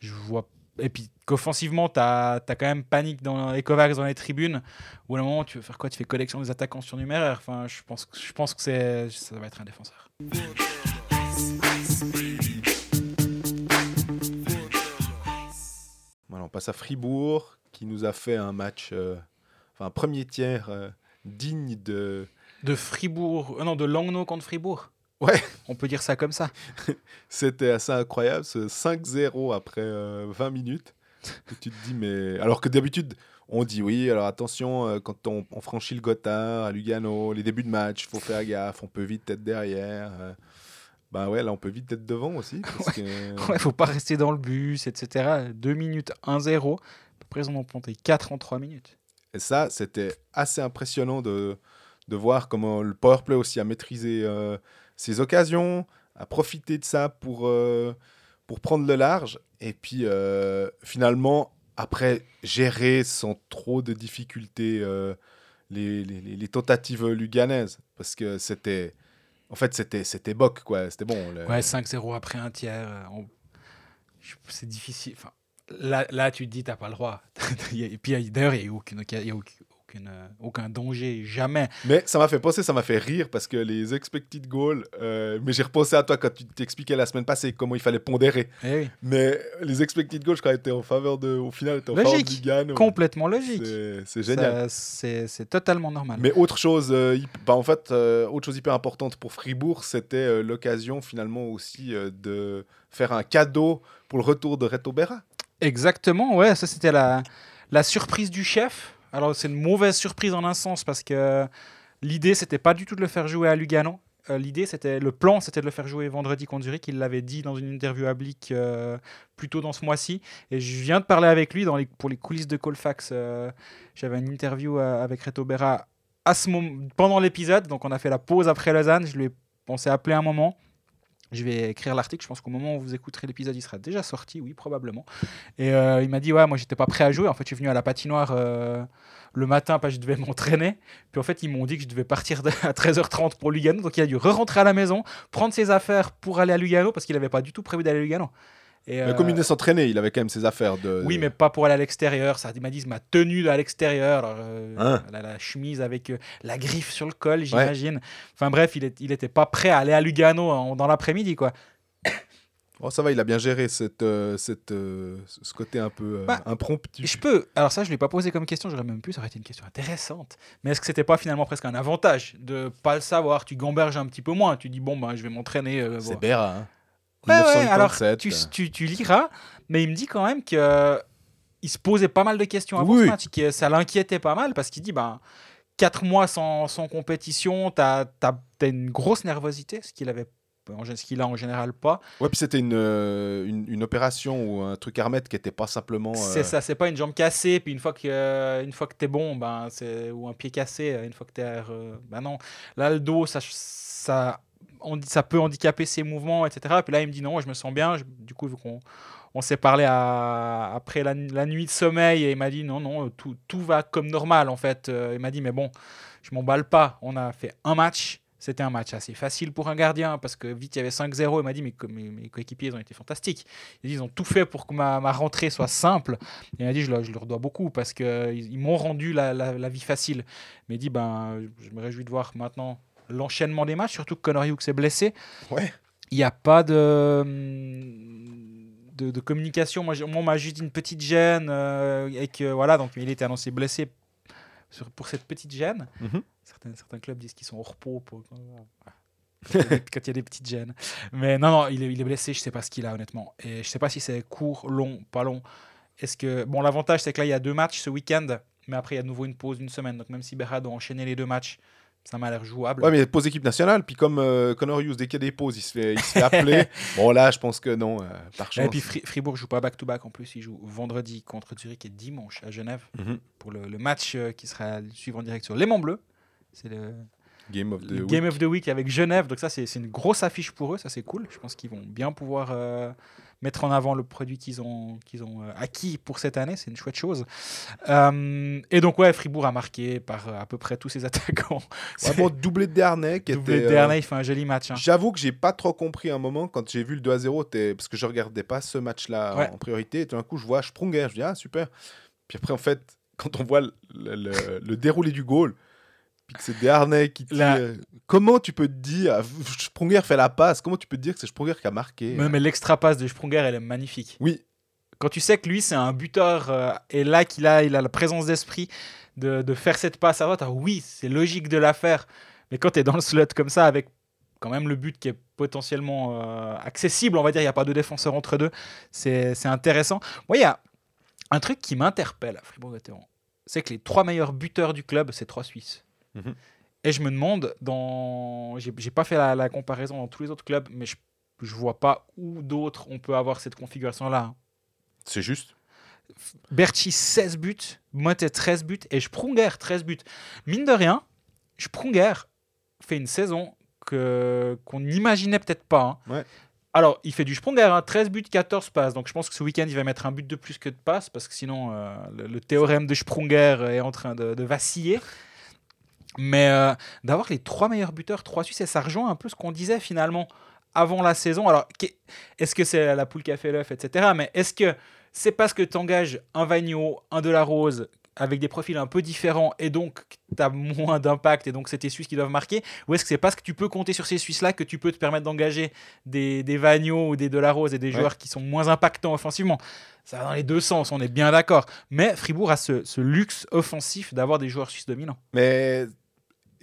je vois. Et puis qu'offensivement, tu as, quand même panique dans les Kovacs dans les tribunes. Ou à un moment, tu veux faire quoi? Tu fais collection des attaquants surnuméraires. Enfin, je pense, que- je pense que c'est, ça va être un défenseur. Passe à Fribourg, qui nous a fait un match, euh, enfin un premier tiers euh, digne de. De Fribourg, euh, non, de Langnau contre Fribourg. Ouais. On peut dire ça comme ça. [laughs] C'était assez incroyable, ce 5-0 après euh, 20 minutes. Et tu te dis, mais. Alors que d'habitude, on dit oui, alors attention, quand on, on franchit le Gotthard à Lugano, les débuts de match, il faut faire gaffe, on peut vite être derrière. Bah ouais, là, on peut vite être devant aussi. [laughs] Parce que... Ouais, faut pas rester dans le bus, etc. 2 minutes 1-0. À peu près, ils en planté 4 en 3 minutes. Et ça, c'était assez impressionnant de, de voir comment le powerplay aussi a maîtrisé euh, ses occasions, a profité de ça pour, euh, pour prendre le large. Et puis, euh, finalement, après, gérer sans trop de difficultés les- les tentatives luganaises. Parce que c'était... En fait, c'était c'était boc, quoi. C'était bon. Ouais, 5-0 après un tiers. euh, C'est difficile. Enfin, là, là, tu te dis, t'as pas le droit. [laughs] Et puis, d'ailleurs, il n'y a, eu aucune, y a aucune, euh, aucun danger, jamais. Mais ça m'a fait penser, ça m'a fait rire parce que les expected goals, euh, mais j'ai repensé à toi quand tu t'expliquais la semaine passée comment il fallait pondérer. Eh oui, Mais les expected goals, je crois, étaient en faveur de, au final, étaient en faveur Logique. du Lugano. complètement logique. C'est génial. C'est totalement normal. Mais autre chose, euh, bah, en fait, euh, autre chose hyper importante pour Fribourg, c'était l'occasion finalement aussi de faire un cadeau pour le retour de Reto Berra. Exactement, ouais, ça c'était la, la surprise du chef. Alors c'est une mauvaise surprise en un sens parce que l'idée c'était pas du tout de le faire jouer à Lugano. Euh, l'idée c'était le plan c'était de le faire jouer vendredi contre Zurich. Il l'avait dit dans une interview à Blick euh, plus tôt dans ce mois-ci. Et je viens de parler avec lui pour les coulisses de Colfax. euh, J'avais une interview euh, avec Reto Berra à ce moment, pendant l'épisode. Donc on a fait la pause après Lausanne. Je lui ai, on s'est appelé un moment. Je vais écrire l'article. Je pense qu'au moment où vous écouterez l'épisode, il sera déjà sorti. Oui, probablement. Et euh, il m'a dit ouais, moi j'étais pas prêt à jouer. En fait, je suis venu à la patinoire euh, le matin parce que je devais [laughs] m'entraîner. Puis en fait, ils m'ont dit que je devais partir à 13h30 pour Lugano. Donc il a dû re-rentrer à la maison, prendre ses affaires pour aller à Lugano parce qu'il avait pas du tout prévu d'aller à Lugano. Et, Mais euh, comme il venait s'entraîner, il avait quand même ses affaires de. oui, mais pas pour aller à l'extérieur. Ça, il m'a dit ma tenue à l'extérieur, euh, Hein la, la chemise avec euh, la griffe sur le col, j'imagine. Enfin bref, il, est, il était pas prêt à aller à Lugano en- dans l'après-midi, quoi. Oh, ça va, il a bien géré cette, euh, cette, ce côté un peu Bah, impromptu. Je peux. Alors ça, je l'ai pas posé comme question. J'aurais même pu. Ça aurait été une question intéressante. Mais est-ce que c'était pas finalement presque un avantage de pas le savoir? Tu gamberges un petit peu moins. Tu dis bon ben je vais m'entraîner. C'est voilà. Berra. Hein. Ouais, ouais, alors 1987, tu, tu, tu liras, mais il me dit quand même que il se posait pas mal de questions avant Oui. ce match, que ça l'inquiétait pas mal parce qu'il dit ben 4 mois sans, sans compétition, t'as as, une grosse nervosité, ce qu'il avait ce qu'il a en général pas. Ouais, puis c'était une, euh, une, une opération ou un truc à remettre qui n'était pas simplement. euh, C'est ça, c'est pas une jambe cassée, puis une fois que, euh, une fois que t'es bon, ben, ou un pied cassé, une fois que t'es. ben non. Là, le dos, ça, ça peut handicaper ses mouvements, etc. Puis là, il me dit non, je me sens bien. Du coup, vu qu'on on s'est parlé après la, nuit de sommeil, et il m'a dit non, non, tout, tout va comme normal, en fait. Euh, il m'a dit, mais bon, je m'emballe pas. On a fait un match. C'était un match assez facile pour un gardien parce que vite il y avait 5-0. Il m'a dit, mes, mes coéquipiers ils ont été fantastiques. Ils ont tout fait pour que ma, ma rentrée soit simple. Et il m'a dit, je, leur- je leur dois beaucoup parce qu'ils ils, m'ont rendu la, la- la vie facile. Mais il dit, ben, je me réjouis de voir maintenant l'enchaînement des matchs, surtout que Connor Hughes est blessé. Ouais. Il n'y a pas de, de, de communication. Moi, on m'a juste dit une petite gêne euh, et que voilà, donc il était annoncé blessé sur- pour cette petite gêne. Mhm. Certains, certains clubs disent qu'ils sont au repos pour, quand il y a des- a petites gênes. Mais non, non, il est, il est blessé, je sais pas ce qu'il a honnêtement. Et je sais pas si c'est court, long, pas long. Est-ce que bon, l'avantage c'est que là il y a deux matchs ce week-end, mais après il y a de nouveau une pause d'une semaine. Donc même si Berra doit enchaîner les deux matchs, ça m'a l'air jouable. Ouais, mais pause équipe nationale, puis comme euh, Connor Hughes, dès qu'il y a des pauses, il se fait, il se fait appeler. [laughs] bon, là, je pense que non, euh, par chance. Et puis Fri- Fribourg joue pas back-to-back en plus, il joue vendredi contre Zurich et dimanche à Genève Mhm. pour le, le match euh, qui sera suivre en direct sur Léman Bleu. C'est le, Game of the le week. Game of the Week avec Genève, donc ça c'est c'est une grosse affiche pour eux, ça c'est cool. Je pense qu'ils vont bien pouvoir euh, mettre en avant le produit qu'ils ont, qu'ils ont euh, acquis pour cette année, c'est une chouette chose. Euh, et donc ouais, Fribourg a marqué par euh, à peu près tous ses [laughs] attaquants. Bon, doublé de Dernay, qui Doublé était. de Dernay, il fait un joli match. hein. J'avoue que j'ai pas trop compris un moment quand j'ai vu le 2 à 0, t'es- parce que je regardais pas ce match-là Ouais. en priorité. Et tout d'un coup, je vois Sprunger, je dis ah super. Puis après, en fait, quand on voit le, le- le- le déroulé du goal, puis que c'est Dernay qui tire, La- comment tu peux te dire Sprunger fait la passe Comment tu peux te dire que c'est Sprunger qui a marqué Mais, mais l'extra passe de Sprunger, elle est magnifique. Oui, Quand tu sais que lui, c'est un buteur, euh, et là qu'il a, il a la présence d'esprit de, de faire cette passe à droite, alors oui, c'est logique de la faire. Mais quand tu es dans le slot comme ça, avec quand même le but qui est potentiellement euh, accessible, on va dire, il n'y a pas de défenseur entre deux, c'est c'est intéressant. Moi, il y a un truc qui m'interpelle à Fribourg-Gotteron. C'est que les trois meilleurs buteurs du club, c'est trois Suisses. Mhm. Et je me demande, dans... j'ai pas fait la, la comparaison dans tous les autres clubs, mais je, je vois pas où d'autres on peut avoir cette configuration-là. hein. c'est juste. Berchi 16 buts, Motet 13 buts et Sprunger 13 buts. Mine de rien, Sprunger fait une saison que qu'on n'imaginait peut-être pas. hein. Ouais. Alors, il fait du Sprunger, hein, 13 buts, 14 passes. Donc, je pense que ce week-end, il va mettre un but de plus que de passes parce que sinon, euh, le, le théorème de Sprunger est en train de, de vaciller. Mais euh, d'avoir les trois meilleurs buteurs, trois Suisses, et ça rejoint un peu ce qu'on disait finalement avant la saison. Alors, est-ce que c'est la poule qui a fait l'œuf, etc. Mais est-ce que c'est parce que tu engages un Vagno, un Delarose avec des profils un peu différents et donc tu as moins d'impact et donc c'est tes Suisses qui doivent marquer Ou est-ce que c'est parce que tu peux compter sur ces Suisses-là que tu peux te permettre d'engager des, des Vagno ou des Delarose et des Ouais. joueurs qui sont moins impactants offensivement? Ça va dans les deux sens, on est bien d'accord. Mais Fribourg a ce, ce luxe offensif d'avoir des joueurs suisses dominants. Mais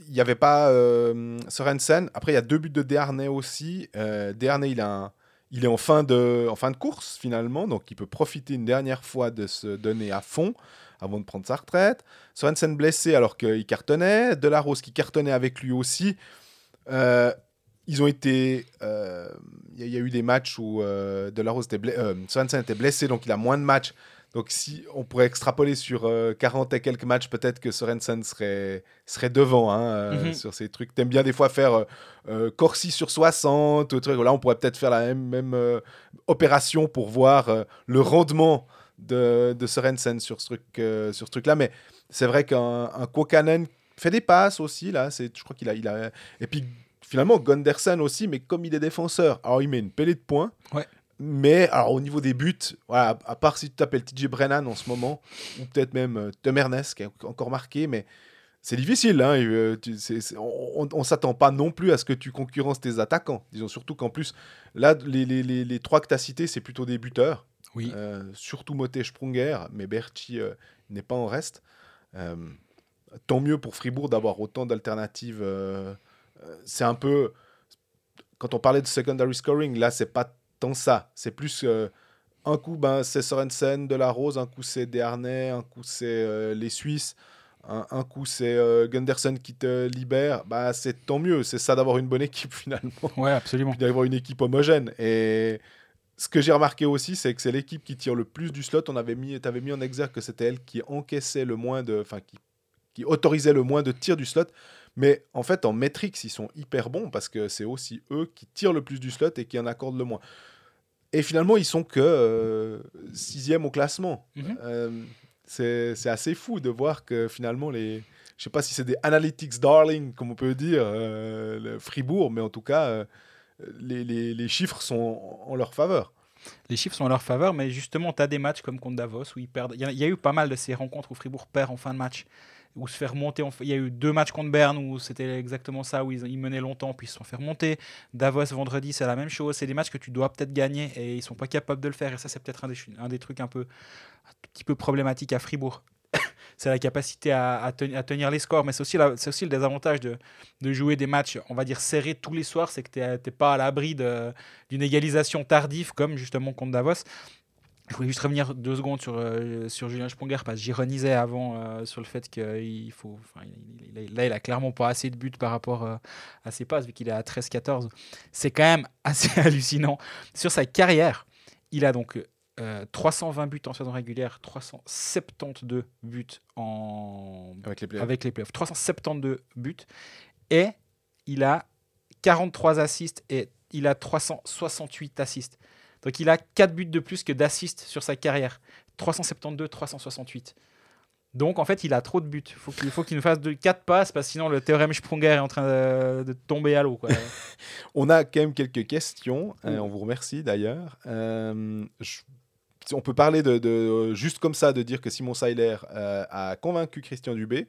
il n'y avait pas euh, Sorensen. Après, il y a deux buts de Desharnais aussi. Euh, Desharnais, il, il est en fin, de, en fin de course, finalement. Donc, il peut profiter une dernière fois de se donner à fond avant de prendre sa retraite. Sorensen blessé alors qu'il cartonnait. Delarose qui cartonnait avec lui aussi. Euh, ils ont été. euh, Il y, a- eu des matchs où Delarose était. Sorensen était blessé, donc il a moins de matchs. Donc, si on pourrait extrapoler sur euh, 40 et quelques matchs, peut-être que Sorensen serait, serait devant hein, euh, Mhm. sur ces trucs. T'aimes bien des fois faire euh, euh, Corsi sur 60, ou truc. Là, on pourrait peut-être faire la même, même opération pour voir le rendement de, de Sorensen sur ce truc, sur ce truc-là. Mais c'est vrai qu'un un Kokanen fait des passes aussi, là. Je crois qu'il a, il a. Et puis, finalement, Gunderson aussi, mais comme il est défenseur, alors il met une pellée de points. Ouais. Mais alors, au niveau des buts, voilà, à part si tu t'appelles TJ Brennan en ce moment, ou peut-être même euh, Tom Ernest qui a encore marqué, mais c'est difficile. Hein, euh, tu- on ne s'attend pas non plus à ce que tu concurrences tes attaquants. Disons surtout qu'en plus, là, les, les, les, les trois que tu as cités, c'est plutôt des buteurs. Oui. Euh, surtout Moté Sprunger, mais Berti euh, n'est pas en reste. Tant mieux pour Fribourg d'avoir autant d'alternatives. c'est un peu. Quand on parlait de secondary scoring, là, c'est pas tant ça. C'est plus. euh, un coup, ben, c'est Sorensen de la Rose, un coup, c'est Desharnais, un coup, c'est euh, les Suisses, un, un coup, c'est euh, Gunderson qui te libère. Bah, c'est tant mieux. C'est ça d'avoir une bonne équipe [laughs] finalement Ouais, absolument. d'avoir une équipe homogène. Et ce que j'ai remarqué aussi, c'est que c'est l'équipe qui tire le plus du slot. On avait mis, avais mis en exergue que c'était elle qui encaissait le moins de, enfin qui, qui autorisait le moins de tirs du slot. Mais en fait, en métriques, ils sont hyper bons parce que c'est aussi eux qui tirent le plus du slot et qui en accordent le moins. Et finalement, ils sont que euh, sixième au classement. Euh, c'est assez fou de voir que finalement les, je sais pas si c'est des analytics darling, comme on peut dire, euh, le Fribourg, mais en tout cas, les, les- les chiffres sont en leur faveur. Les chiffres sont en leur faveur, mais justement, tu as des matchs comme contre Davos où ils perdent. Il y, a- il y a eu pas mal de ces rencontres où Fribourg perd en fin de match, où se fait remonter. en- Il y a eu deux matchs contre Berne où c'était exactement ça, où ils, menaient longtemps puis ils se sont fait remonter. Davos vendredi, c'est la même chose. C'est des matchs que tu dois peut-être gagner et ils sont pas capables de le faire. Et ça, c'est peut-être un des, un des trucs un peu un petit peu problématiques à Fribourg. [coughs] c'est la capacité à, à ten- à tenir les scores, mais c'est aussi, aussi le désavantage de, de jouer des matchs, on va dire, serrés tous les soirs, c'est que tu n'es pas à l'abri d'une égalisation tardive, comme justement contre Davos. Je voulais juste revenir deux secondes sur, euh, sur Julien Sponger parce que j'ironisais avant euh, sur le fait qu'il faut. il- il- il- là, il a clairement pas assez de buts par rapport euh, à ses passes vu qu'il est à 13-14. C'est quand même [laughs] assez hallucinant. Sur sa carrière, il a donc euh, 320 buts en saison régulière, 372 buts en, Avec les playoffs. avec les playoffs. 372 buts. Et il a 43 assists et il a 368 assists. Donc il a 4 buts de plus que d'assists sur sa carrière. 372, 368. Donc en fait, il a trop de buts. Faut qu'il faut qu'il nous fasse de 4 passes parce que sinon le théorème Sprunger est en train de, de tomber à l'eau. [laughs] On a quand même quelques questions. euh, Mm. on vous remercie d'ailleurs. Euh, je- on peut parler de, de- juste comme ça, de dire que Simon Seiler euh, a convaincu Christian Dubé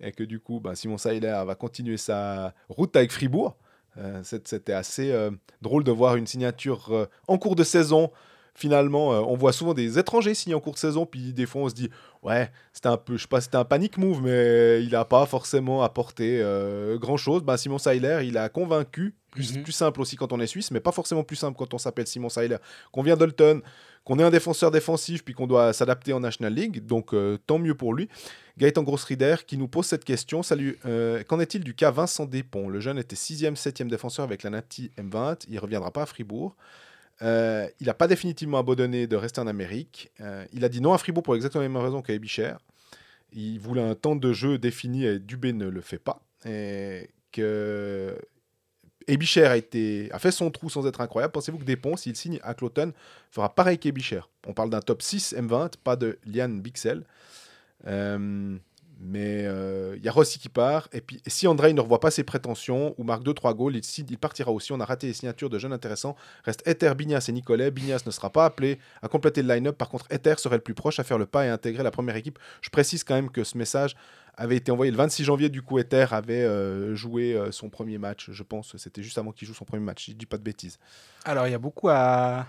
et que du coup, ben, Simon Seiler va continuer sa route avec Fribourg. Euh, C'était assez euh, drôle de voir une signature euh, en cours de saison. Finalement, euh, on voit souvent des étrangers signés en cours de saison, puis des fois on se dit ouais, c'était un peu, je sais pas, c'était un panic move, mais il n'a pas forcément apporté euh, grand chose. Ben, Simon Seiler, il a convaincu. Plus, Mhm. plus simple aussi quand on est suisse, mais pas forcément plus simple quand on s'appelle Simon Seiler. Qu'on vient d'Olton, qu'on est un défenseur défensif, puis qu'on doit s'adapter en National League, donc euh, tant mieux pour lui. Gaëtan Grossrider qui nous pose cette question. Salut, euh, qu'en est-il du cas Vincent Despont? Le jeune était 6e, 7e défenseur avec la Nati M20. Il reviendra pas à Fribourg. Euh, il n'a pas définitivement abandonné de rester en Amérique. Euh, il a dit non à Fribourg pour exactement la même raison qu'à Ebicher. Il voulait un temps de jeu défini et Dubé ne le fait pas. Et que Ebicher a, fait son trou sans être incroyable. Pensez-vous que Despont, s'il signe à Cloton, fera pareil qu'Ebicher On parle d'un top 6 M20, pas de Lian Bixel. Euh, mais euh, il y a Rossi qui part. Et puis, si André ne revoit pas ses prétentions ou marque 2-3 goals, il, partira aussi. On a raté les signatures de jeunes intéressants. Reste Ether, Bignas et Nicolet. Bignas ne sera pas appelé à compléter le line-up. Par contre, Ether serait le plus proche à faire le pas et intégrer la première équipe. Je précise quand même que ce message avait été envoyé le 26 janvier. Du coup, Ether avait euh, joué euh, son premier match. Je pense c'était juste avant qu'il joue son premier match. Je dis pas de bêtises. Alors il y a beaucoup à,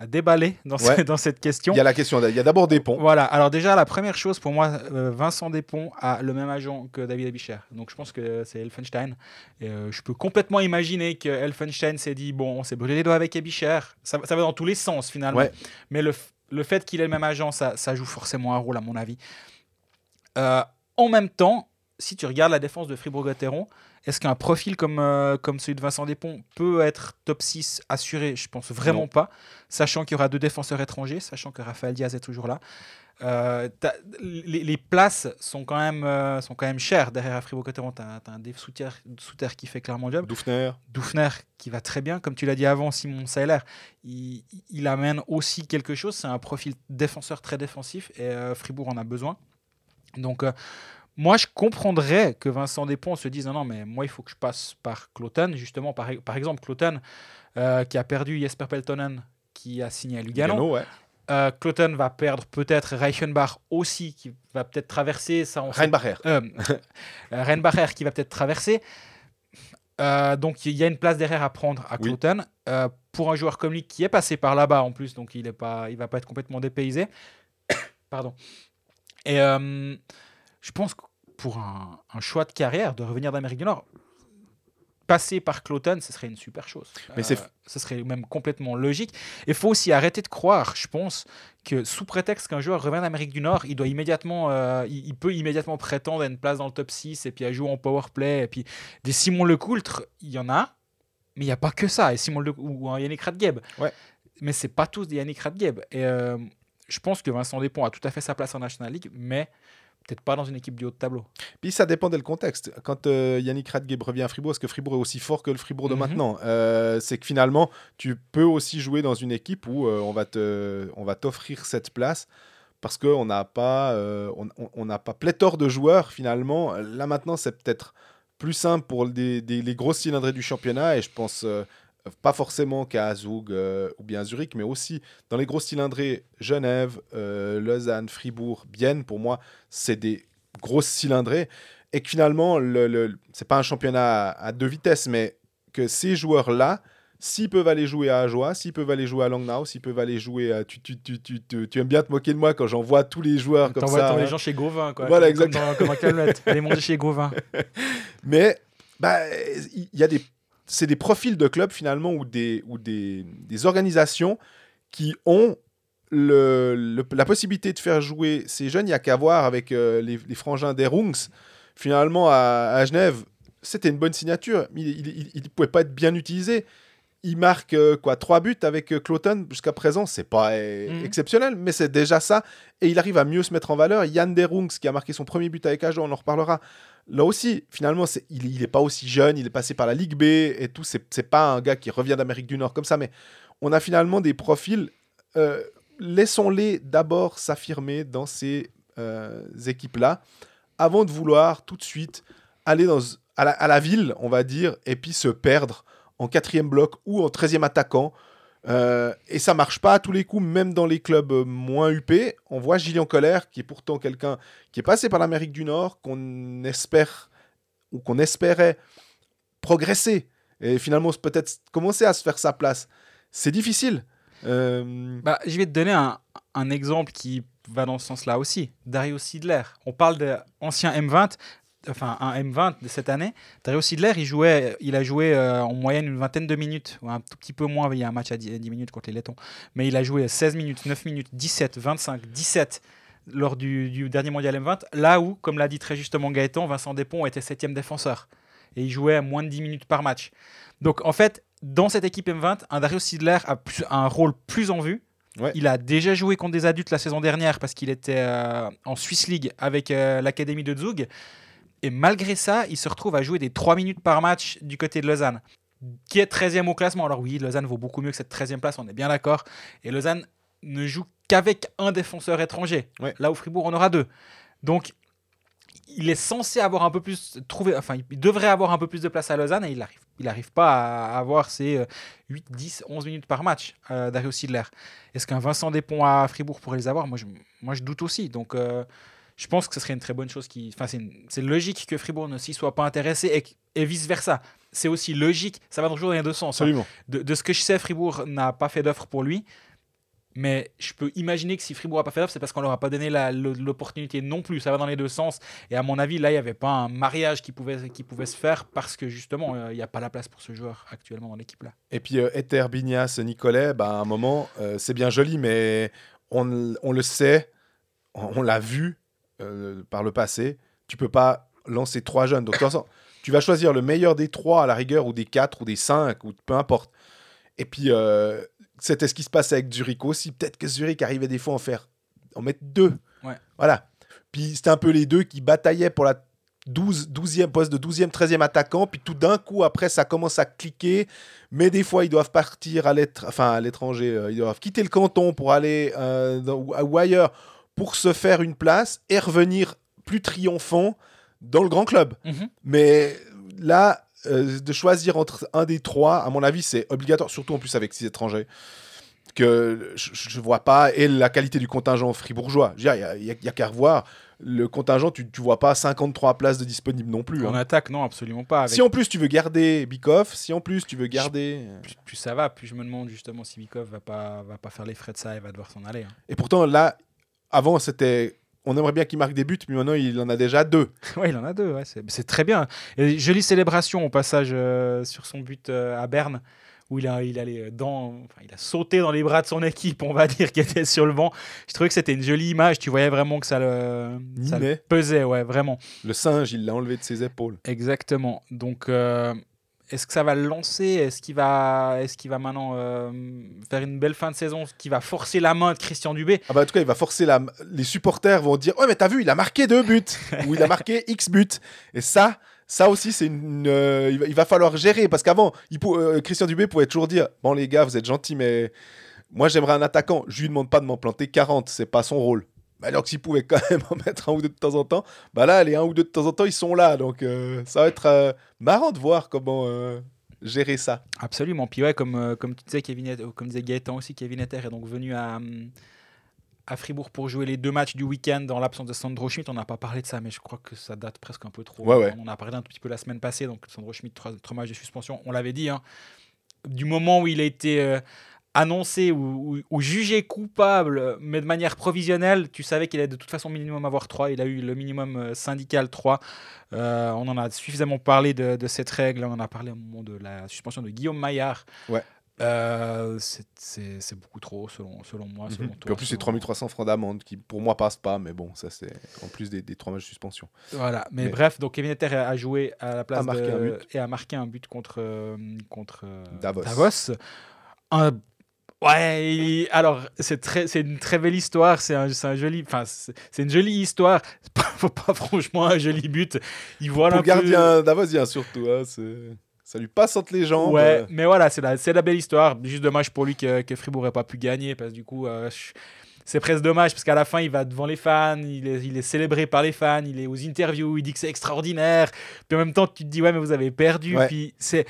à déballer dans, ce- Ouais. [laughs] dans cette question. Il y a la question. Il y a d'abord des ponts. Voilà, alors déjà, la première chose pour moi, euh, Vincent Despont a le même agent que David Abicher. Donc je pense que c'est Elfenstein. Et, euh, je peux complètement imaginer que Elfenstein s'est dit bon, on s'est brûlé les doigts avec Abicher. Ça, va- ça va dans tous les sens finalement. Ouais. Mais le, le fait qu'il ait le même agent, ça, ça joue forcément un rôle à mon avis. Euh, en même temps, si tu regardes la défense de Fribourg-Gotteron, est-ce qu'un profil comme, euh, comme celui de Vincent Despont peut être top 6 assuré? Je pense vraiment Non. pas. Sachant qu'il y aura deux défenseurs étrangers, sachant que Raphaël Diaz est toujours là. Euh, les, les places sont quand même, euh, sont quand même chères derrière à Fribourg-Gotteron. Tu as, un Dave Souter, Souter qui fait clairement le job. Doufner. Doufner qui va très bien. Comme tu l'as dit avant, Simon Seiler, il, il amène aussi quelque chose. C'est un profil défenseur très défensif et Fribourg en a besoin. Donc, moi, je comprendrais que Vincent Despont se dise non, non, mais moi, il faut que je passe par Cloton. Justement, par, par exemple, Cloton euh, qui a perdu Jesper Peltonen qui a signé à Lugano. Lugano, ouais. Euh, Cloton va perdre peut-être Reichenbach aussi, qui va peut-être traverser. Ça, on Reinbacher. [laughs] euh, Reinbacher qui va peut-être traverser. Donc il y a une place derrière à prendre à Oui. Euh, pour un joueur comme lui qui est passé par là-bas en plus, donc il ne il va pas être complètement dépaysé. [coughs] Pardon. Et je pense que pour un, un choix de carrière, de revenir d'Amérique du Nord, passer par Cloton, ce serait une super chose. Mais c'est- ce serait même complètement logique. Il faut aussi arrêter de croire, je pense, que sous prétexte qu'un joueur revient d'Amérique du Nord, il doit immédiatement, euh, il, il peut immédiatement prétendre à une place dans le top 6 et puis à jouer en power play. Et puis des Simon Lecoultre, il y en a, mais il n'y a pas que ça. Et Simon Le, ou un Yannick Radgeb. Ouais. Mais c'est pas tous des Yannick Radgeb. Et euh, je pense que Vincent Despont a tout à fait sa place en National League, mais peut-être pas dans une équipe du haut de tableau. Puis ça dépend le contexte. Quand euh, Yannick Radgeb revient à Fribourg, est-ce que Fribourg est aussi fort que le Fribourg de Mhm. maintenant? Euh, C'est que finalement, tu peux aussi jouer dans une équipe où euh, on va te, on va t'offrir cette place parce qu'on n'a pas, on, on- pas pléthore de joueurs finalement. Là maintenant, c'est peut-être plus simple pour des, des- les grosses cylindrées du championnat et je pense pas forcément qu'à Zug euh, ou bien à Zurich, mais aussi dans les grosses cylindrées Genève, euh, Lausanne, Fribourg, Bienne. Pour moi, c'est des grosses cylindrées et que finalement, le, le- c'est pas un championnat à, à deux vitesses, mais que ces joueurs-là, s'ils peuvent aller jouer à Ajoie, s'ils peuvent aller jouer à Langnau, s'ils peuvent aller jouer à... Tu, tu, tu, tu, tu- tu aimes bien te moquer de moi quand j'en vois tous les joueurs comme ça. t'envoies hein. les gens chez Gauvin, quoi. Voilà, comme, comme un calmette. [laughs] Allez manger chez Gauvin. Mais bah, il y a des, c'est des profils de clubs finalement ou des, ou des, des organisations qui ont le, la possibilité de faire jouer ces jeunes, il n'y a qu'à voir avec euh, les, les frangins des Rungs. Finalement, à, à Genève, c'était une bonne signature. Il ne pouvait pas être bien utilisé. Il marque euh, quoi trois buts avec euh, Cloton jusqu'à présent. C'est pas euh, Mhm. exceptionnel, mais c'est déjà ça. Et il arrive à mieux se mettre en valeur. Yann Derungs, qui a marqué son premier but avec Agen, on en reparlera. Là aussi, finalement, il n'est pas aussi jeune. Il est passé par la Ligue B et tout. C'est, pas un gars qui revient d'Amérique du Nord comme ça. Mais on a finalement des profils. euh, laissons-les d'abord s'affirmer dans ces équipes-là avant de vouloir tout de suite aller dans, à, la, à la ville, on va dire, et puis se perdre en quatrième bloc ou en treizième attaquant. Euh, et ça marche pas à tous les coups, même dans les clubs moins huppés. On voit Gillian Colère, qui est pourtant quelqu'un qui est passé par l'Amérique du Nord, qu'on espère ou qu'on espérait progresser et finalement peut-être commencer à se faire sa place. C'est difficile. Euh, Bah, je vais te donner un, un exemple qui va dans ce sens-là aussi. Dario Sidler. On parle d'ancien M20, enfin un M20 de cette année. Dario Sidler, il, jouait, il a joué euh, en moyenne une vingtaine de minutes, ou un tout petit peu moins, il y a un match à 10, 10 minutes contre les Lettons. Mais il a joué 16 minutes, 9 minutes, 17, 25, 17 lors du, du dernier mondial M20. Là où, comme l'a dit très justement Gaëtan, Vincent Despont était septième défenseur. Et il jouait à moins de 10 minutes par match. Donc en fait, dans cette équipe M20, un Dario Sidler a, plus- a un rôle plus en vue. Ouais. Il a déjà joué contre des adultes la saison dernière parce qu'il était euh, en Swiss League avec euh, l'académie de Zug. Et malgré ça, il se retrouve à jouer des 3 minutes par match du côté de Lausanne, qui est 13e au classement. Alors oui, Lausanne vaut beaucoup mieux que cette 13e place, on est bien d'accord. Et Lausanne ne joue qu'avec un défenseur étranger. Ouais. Là où Fribourg en aura deux. Donc, il est censé avoir un peu plus trouver, enfin, il devrait avoir un peu plus de place à Lausanne et il arrive, il arrive pas à avoir ses euh, 8, 10, 11 minutes par match, euh, Dario Sidler. Est-ce qu'un Vincent Despont à Fribourg pourrait les avoir? Moi je, moi, je doute aussi. Donc, euh, je pense que ce serait une très bonne chose. Qui, enfin, c'est, logique que Fribourg ne s'y soit pas intéressé et, et vice versa. C'est aussi logique. Ça va toujours dans les deux sens. hein. absolument. De, de ce que je sais, Fribourg n'a pas fait d'offre pour lui. Mais je peux imaginer que si Fribourg n'a pas fait d'offre, c'est parce qu'on leur a pas donné l'opportunité non plus. Ça va dans les deux sens. Et à mon avis, là, il n'y avait pas un mariage qui pouvait, qui pouvait se faire parce que justement, euh, il n'y a pas la place pour ce joueur actuellement dans l'équipe là. Et puis euh, Ether, Bignas, Nicolet, bah, à un moment, euh, c'est bien joli, mais on, on le sait, on, on l'a vu euh, par le passé. Tu peux pas lancer trois jeunes. Donc, [coughs] tu vas choisir le meilleur des trois à la rigueur, ou des quatre, ou des cinq, ou peu importe. Et puis, euh, c'était ce qui se passait avec Zurich aussi. Peut-être que Zurich arrivait des fois à en faire, en mettre deux. Ouais. Voilà. Puis c'était un peu les deux qui bataillaient pour la 12, 12e poste de 12e, 13e attaquant. Puis tout d'un coup, après, ça commence à cliquer. Mais des fois, ils doivent partir à l'étr- enfin, à l'étranger. euh, ils doivent quitter le canton pour aller euh, dans- ou- ou ailleurs pour se faire une place et revenir plus triomphant dans le grand club. Mais là, euh, de choisir entre un des trois, à mon avis, c'est obligatoire, surtout en plus avec six étrangers, que je ne vois pas, et la qualité du contingent fribourgeois. Il n'y a, y a qu'à revoir. Le contingent, tu ne vois pas 53 places de disponibles non plus. En hein. attaque, non, absolument pas. Avec- Si en plus tu veux garder Bikoff, si en plus tu veux garder... plus, plus ça va, plus je me demande justement si Bikov va pas, va pas faire les frais de ça et va devoir s'en aller. hein. Et pourtant, là, avant, c'était... On aimerait bien qu'il marque des buts, mais maintenant, il en a déjà deux. [laughs] Ouais, il en a deux, ouais, c'est très bien. Et jolie célébration au passage euh, sur son but euh, à Berne, où il a, il, enfin, il a sauté dans les bras de son équipe, on va dire, [laughs] qui était sur le banc. Je trouvais que c'était une jolie image, tu voyais vraiment que ça le, ça le pesait, ouais, vraiment. Le singe, il l'a enlevé de ses épaules. Exactement. Donc, euh, est-ce que ça va le lancer? Est-ce qu'il va, est qu'il va maintenant euh, faire une belle fin de saison Qui va forcer la main de Christian Dubé? Ah bah, en tout cas, il va forcer la... Les supporters vont dire « Ouais, mais t'as vu, il a marqué deux buts [laughs] !» Ou « Il a marqué X buts !» Et ça, ça aussi, c'est une... euh, il, va, il va falloir gérer. Parce qu'avant, euh, Christian Dubé pouvait toujours dire « Bon, les gars, vous êtes gentils, mais moi, j'aimerais un attaquant. Je lui demande pas de m'en planter 40. C'est pas son rôle. » Alors que s'il pouvait quand même en mettre un ou deux de temps en temps, bah là, les un ou deux de temps en temps, ils sont là. Donc, euh, ça va être euh, marrant de voir comment euh, gérer ça. Absolument. Puis ouais, comme, comme tu disais, Kevin, comme disait Gaëtan aussi, Kevin Etter est donc venu à, à Fribourg pour jouer les deux matchs du week-end dans l'absence de Sandro Schmidt. On n'a pas parlé de ça, mais je crois que ça date presque un peu trop. Ouais, ouais. On a parlé un tout petit peu la semaine passée. Donc Sandro Schmidt, trois, trois matchs de suspension. On l'avait dit. hein. du moment où il a été annoncé ou, ou- ou jugé coupable, mais de manière provisionnelle, tu savais qu'il allait de toute façon minimum avoir 3. Il a eu le minimum euh, syndical 3. Euh, on en a suffisamment parlé de, de cette règle. On en a parlé au moment de la suspension de Guillaume Maillard. Ouais. Euh, c'est- beaucoup trop, selon, selon moi. Selon Mhm. toi, Puis en plus, c'est selon- 3300 francs d'amende qui, pour moi, passent pas. Mais bon, ça, c'est en plus des, des trois matchs de suspension. Voilà, mais, Mais- bref, donc Kevin Etter a joué à la place de- et a marqué un but contre, contre euh, Davos. Un- Ouais, alors c'est très, c'est une très belle histoire, c'est un, un joli, enfin c'est une jolie histoire. Pas, faut pas franchement un joli but. Il voit le gardien d'Avosien, surtout. hein, ça lui passe entre les jambes. Ouais, mais voilà, c'est la, c'est la belle histoire. Juste dommage pour lui que, que Fribourg n'ait pas pu gagner parce que du coup, euh, je- c'est presque dommage parce qu'à la fin, il va devant les fans, il est, il est célébré par les fans, il est aux interviews, il dit que c'est extraordinaire. Puis en même temps, tu te dis, ouais, mais vous avez perdu. Ouais. Puis c'est.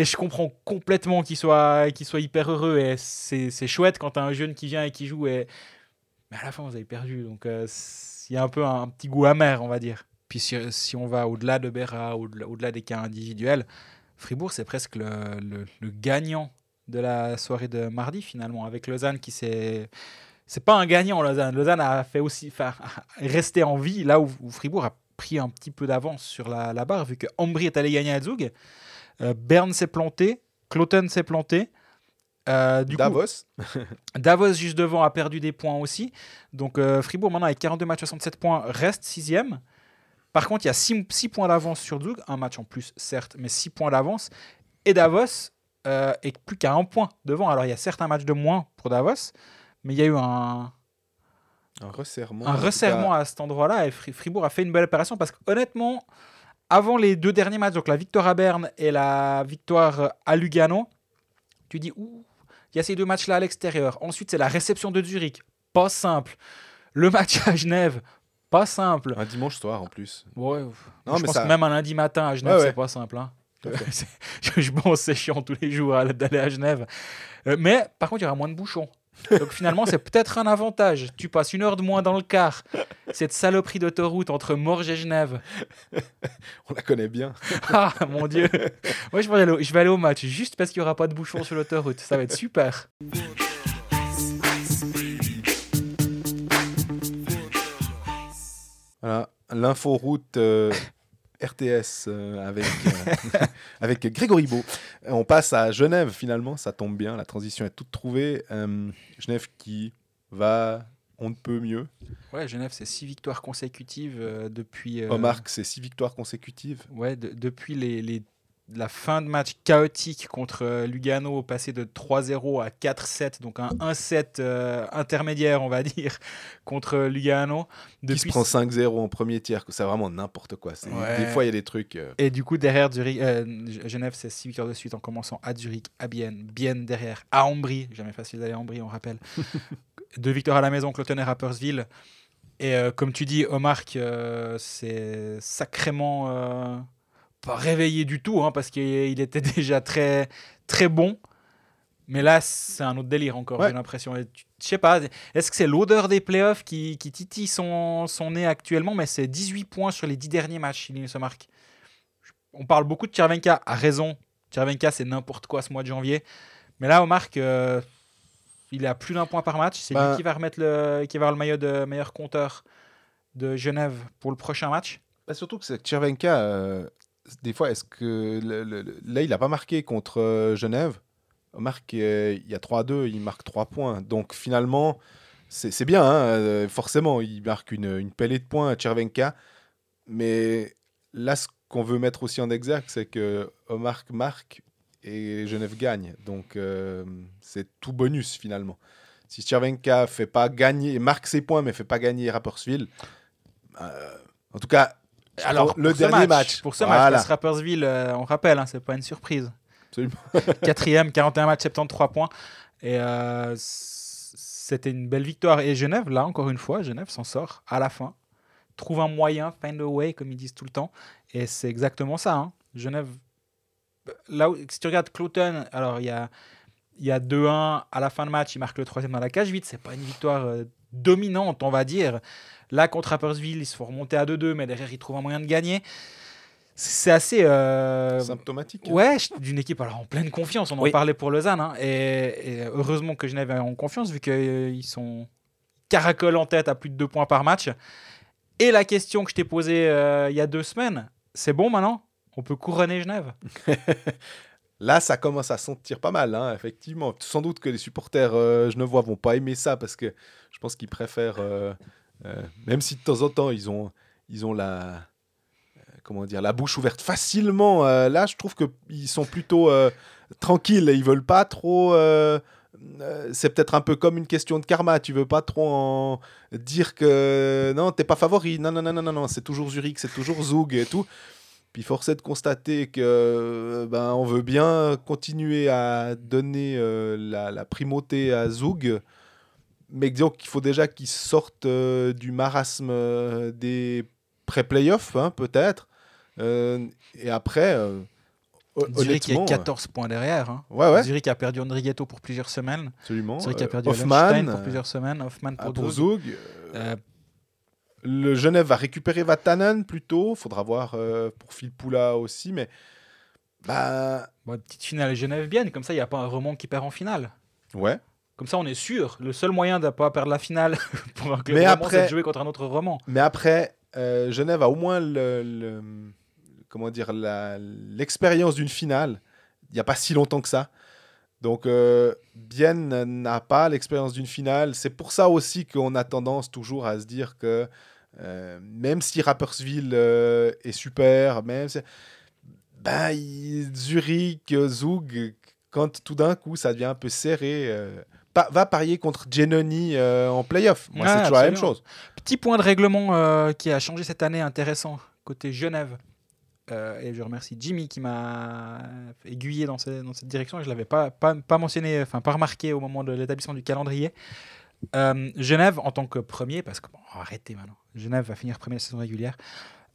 Et je comprends complètement qu'il soit, qu'il soit hyper heureux. Et c'est, chouette quand tu as un jeune qui vient et qui joue. Et... Mais à la fin, vous avez perdu. Donc euh, il y a un peu un, petit goût amer, on va dire. Puis si, si on va au-delà de Berra, au-delà, des cas individuels, Fribourg, c'est presque le, le- gagnant de la soirée de mardi, finalement, avec Lausanne qui s'est. C'est pas un gagnant, Lausanne. Lausanne a fait aussi. Enfin, est resté en vie là où, où Fribourg a pris un petit peu d'avance sur la, la barre, vu que Ambry est allé gagner à Zug. Euh, Berne s'est planté. Cloton s'est planté. Euh, du coup, Davos. [laughs] Davos juste devant a perdu des points aussi. Donc euh, Fribourg maintenant avec 42 matchs 67 points reste sixième. Par contre il y a 6, points d'avance sur Zug, un match en plus certes, mais 6 points d'avance. Et Davos euh, est plus qu'à un point devant. Alors il y a certes un match de moins pour Davos, mais il y a eu un, Un resserrement. un resserrement à cet endroit-là et Fri- Fribourg a fait une belle opération parce qu'honnêtement, avant les deux derniers matchs, donc la victoire à Berne et la victoire à Lugano, tu dis, ouh, il y a ces deux matchs-là à l'extérieur. Ensuite, c'est la réception de Zurich, pas simple. Le match à Genève, pas simple. Un dimanche soir en plus. Ouais, Non, je mais pense ça- que même un lundi matin à Genève, Ouais, ouais. c'est pas simple. hein. [laughs] Je pense c'est chiant tous les jours d'aller à Genève. Euh, mais par contre, il y aura moins de bouchons. Donc finalement, c'est peut-être un avantage. Tu passes une heure de moins dans le car. Cette saloperie d'autoroute entre Morges et Genève. [laughs] On la connaît bien. [laughs] Ah mon dieu. Moi, je vais aller au, je vais aller au match juste parce qu'il n'y aura pas de bouchons sur l'autoroute. Ça va être super. Voilà, l'inforoute euh, RTS euh, avec, euh, [laughs] avec Grégory Beau. Euh, On passe à Genève finalement, ça tombe bien, la transition est toute trouvée. Euh, Genève qui va, on ne peut mieux. Ouais, Genève, c'est six victoires consécutives depuis. Omar, c'est six victoires consécutives. Ouais, de- depuis les, les- la fin de match chaotique contre euh, Lugano, passé de 3-0 à 4-7, donc un 1-7 euh, intermédiaire, on va [laughs] dire, contre Lugano. Qui se prend 5-0 en premier tiers, c'est vraiment n'importe quoi. Ouais. Des fois, il y a des trucs. euh, Et du coup, derrière Zurich, euh, Genève, c'est 6 victoires de suite en commençant à Zurich, à Bienne, Bienne derrière, à Ambry, jamais facile d'aller à Ambry, on rappelle. [laughs] Deux victoires à la maison, Cloton et Rappersville. Et euh, comme tu dis, Omar, euh, c'est sacrément euh, pas réveillé du tout, hein, parce qu'il il était [laughs] déjà très, très bon. Mais là, c'est un autre délire encore, Ouais. j'ai l'impression. Je sais pas, est-ce que c'est l'odeur des playoffs qui, qui titille son, son nez actuellement? Mais c'est 18 points sur les 10 derniers matchs, il se marque. On parle beaucoup de Tchervenka, à raison. Tchervenka, c'est n'importe quoi ce mois de janvier. Mais là, Omar, euh, il a plus d'un point par match. C'est lui qui va remettre le, qui va avoir le maillot de meilleur compteur de Genève pour le prochain match. Bah, surtout que c'est Tchervenka, euh, des fois, est-ce que là, il n'a pas marqué contre euh, Genève qui est- il y a 3-2, il marque 3 points. Donc finalement, c'est bien, hein, euh, forcément, il marque une, une de points à Tchervenka. Mais là, ce qu'on veut mettre aussi en exergue, c'est que Omar marque et Genève gagne. Donc euh, c'est tout bonus finalement. Si Tchervenka fait pas gagner, marque ses points, mais fait pas gagner Rapperswil, euh, en tout cas, Alors, le dernier match. Pour ce Voilà. match, face Rapperswil, euh, on rappelle, hein, c'est pas une surprise. Absolument. [laughs] Quatrième, 41 matchs, 73 points. Et euh, c'était une belle victoire. Et Genève, là, encore une fois, Genève s'en sort à la fin. Trouve un moyen, find a way, comme ils disent tout le temps. Et c'est exactement ça. hein. Genève, là où, si tu regardes Cloton, alors il y a, y a 2-1 à la fin de match, il marque le troisième dans la cage vide. C'est pas une victoire euh, dominante, on va dire. Là, contre Rapperswil, ils se font remonter à 2-2, mais derrière, ils trouvent un moyen de gagner. C'est assez. euh, symptomatique. Ouais, d'une équipe alors en pleine confiance. On en Oui. parlait pour Lausanne. hein, et, et heureusement que Genève est en confiance vu qu'ils sont caracoles en tête à plus de deux points par match. Et la question que je t'ai posée euh, il y a deux semaines, c'est bon maintenant? On peut couronner Genève? [laughs] Là, ça commence à sentir pas mal, hein, effectivement. Sans doute que les supporters euh, genevois vont pas aimer ça parce que je pense qu'ils préfèrent, euh, euh, même si de temps en temps ils ont, ils ont la, euh, comment dire, la bouche ouverte facilement. euh, là, je trouve qu'ils sont plutôt tranquilles. Ils veulent pas trop. c'est peut-être un peu comme une question de karma. Tu veux pas trop dire que non, t'es pas favori. Non, non, non, non, non. C'est toujours Zurich, c'est toujours Zug et tout. Puis force est de constater que ben, on veut bien continuer à donner la, la primauté à Zug, mais disons qu'il faut déjà qu'ils sortent euh, du marasme euh, des pré-playoffs, hein, peut-être. Euh, et après, Zurich est honnêtement, 14 points derrière. hein. ouais, ouais, Zurich a perdu Andrigetto pour plusieurs semaines. absolument. Zurich a perdu Hoffman pour plusieurs semaines. Hoffman ah, pour, pour Zug. Euh, Euh, Le Genève va récupérer Vatanen plutôt. Faudra voir pour Phil Poula aussi, mais bah bon, petite finale Genève-Bienne, comme ça, il n'y a pas un remont qui perd en finale. ouais. Comme ça, on est sûr. Le seul moyen de ne pas perdre la finale [laughs] pour un club Mais roman, après- c'est de jouer contre un autre roman. Mais après, euh, Genève a au moins le, le- comment dire la- l'expérience d'une finale. Il n'y a pas si longtemps que ça. Donc euh, Bienne n'a pas l'expérience d'une finale. C'est pour ça aussi qu'on a tendance toujours à se dire que euh, même si Rapperswil euh, est super, même si- ben, Zurich, Zug, quand tout d'un coup ça devient un peu serré, pa- va parier contre Genoni euh, en playoff. Moi, c'est toujours la même chose. Petit point de règlement euh, qui a changé cette année, intéressant, côté Genève. Euh, et je remercie Jimmy qui m'a aiguillé dans, ce- dans cette direction. Et je ne l'avais pas, pas, pas mentionné, enfin pas remarqué au moment de l'établissement du calendrier. Genève, en tant que premier, parce que bon, arrêtez maintenant, Genève va finir premier de la saison régulière.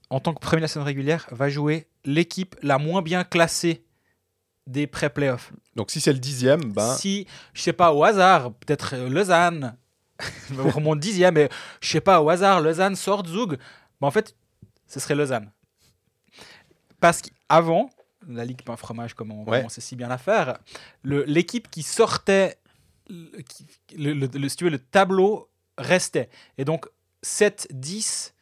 En tant que premier de la saison régulière, va jouer l'équipe la moins bien classée des pré-playoffs. Donc si c'est le dixième, ben, Si, je sais pas, au hasard, peut-être euh, Lausanne, [laughs] mon dixième, mais je sais pas, au hasard, Lausanne sort Zug, ben, en fait, ce serait Lausanne. Parce qu'avant, la Ligue Pain Fromage, comme on Ouais. si bien à faire, l'équipe qui sortait, le, qui- le- le- le- si tu veux, le tableau restait. Et donc, 7, 10, celui-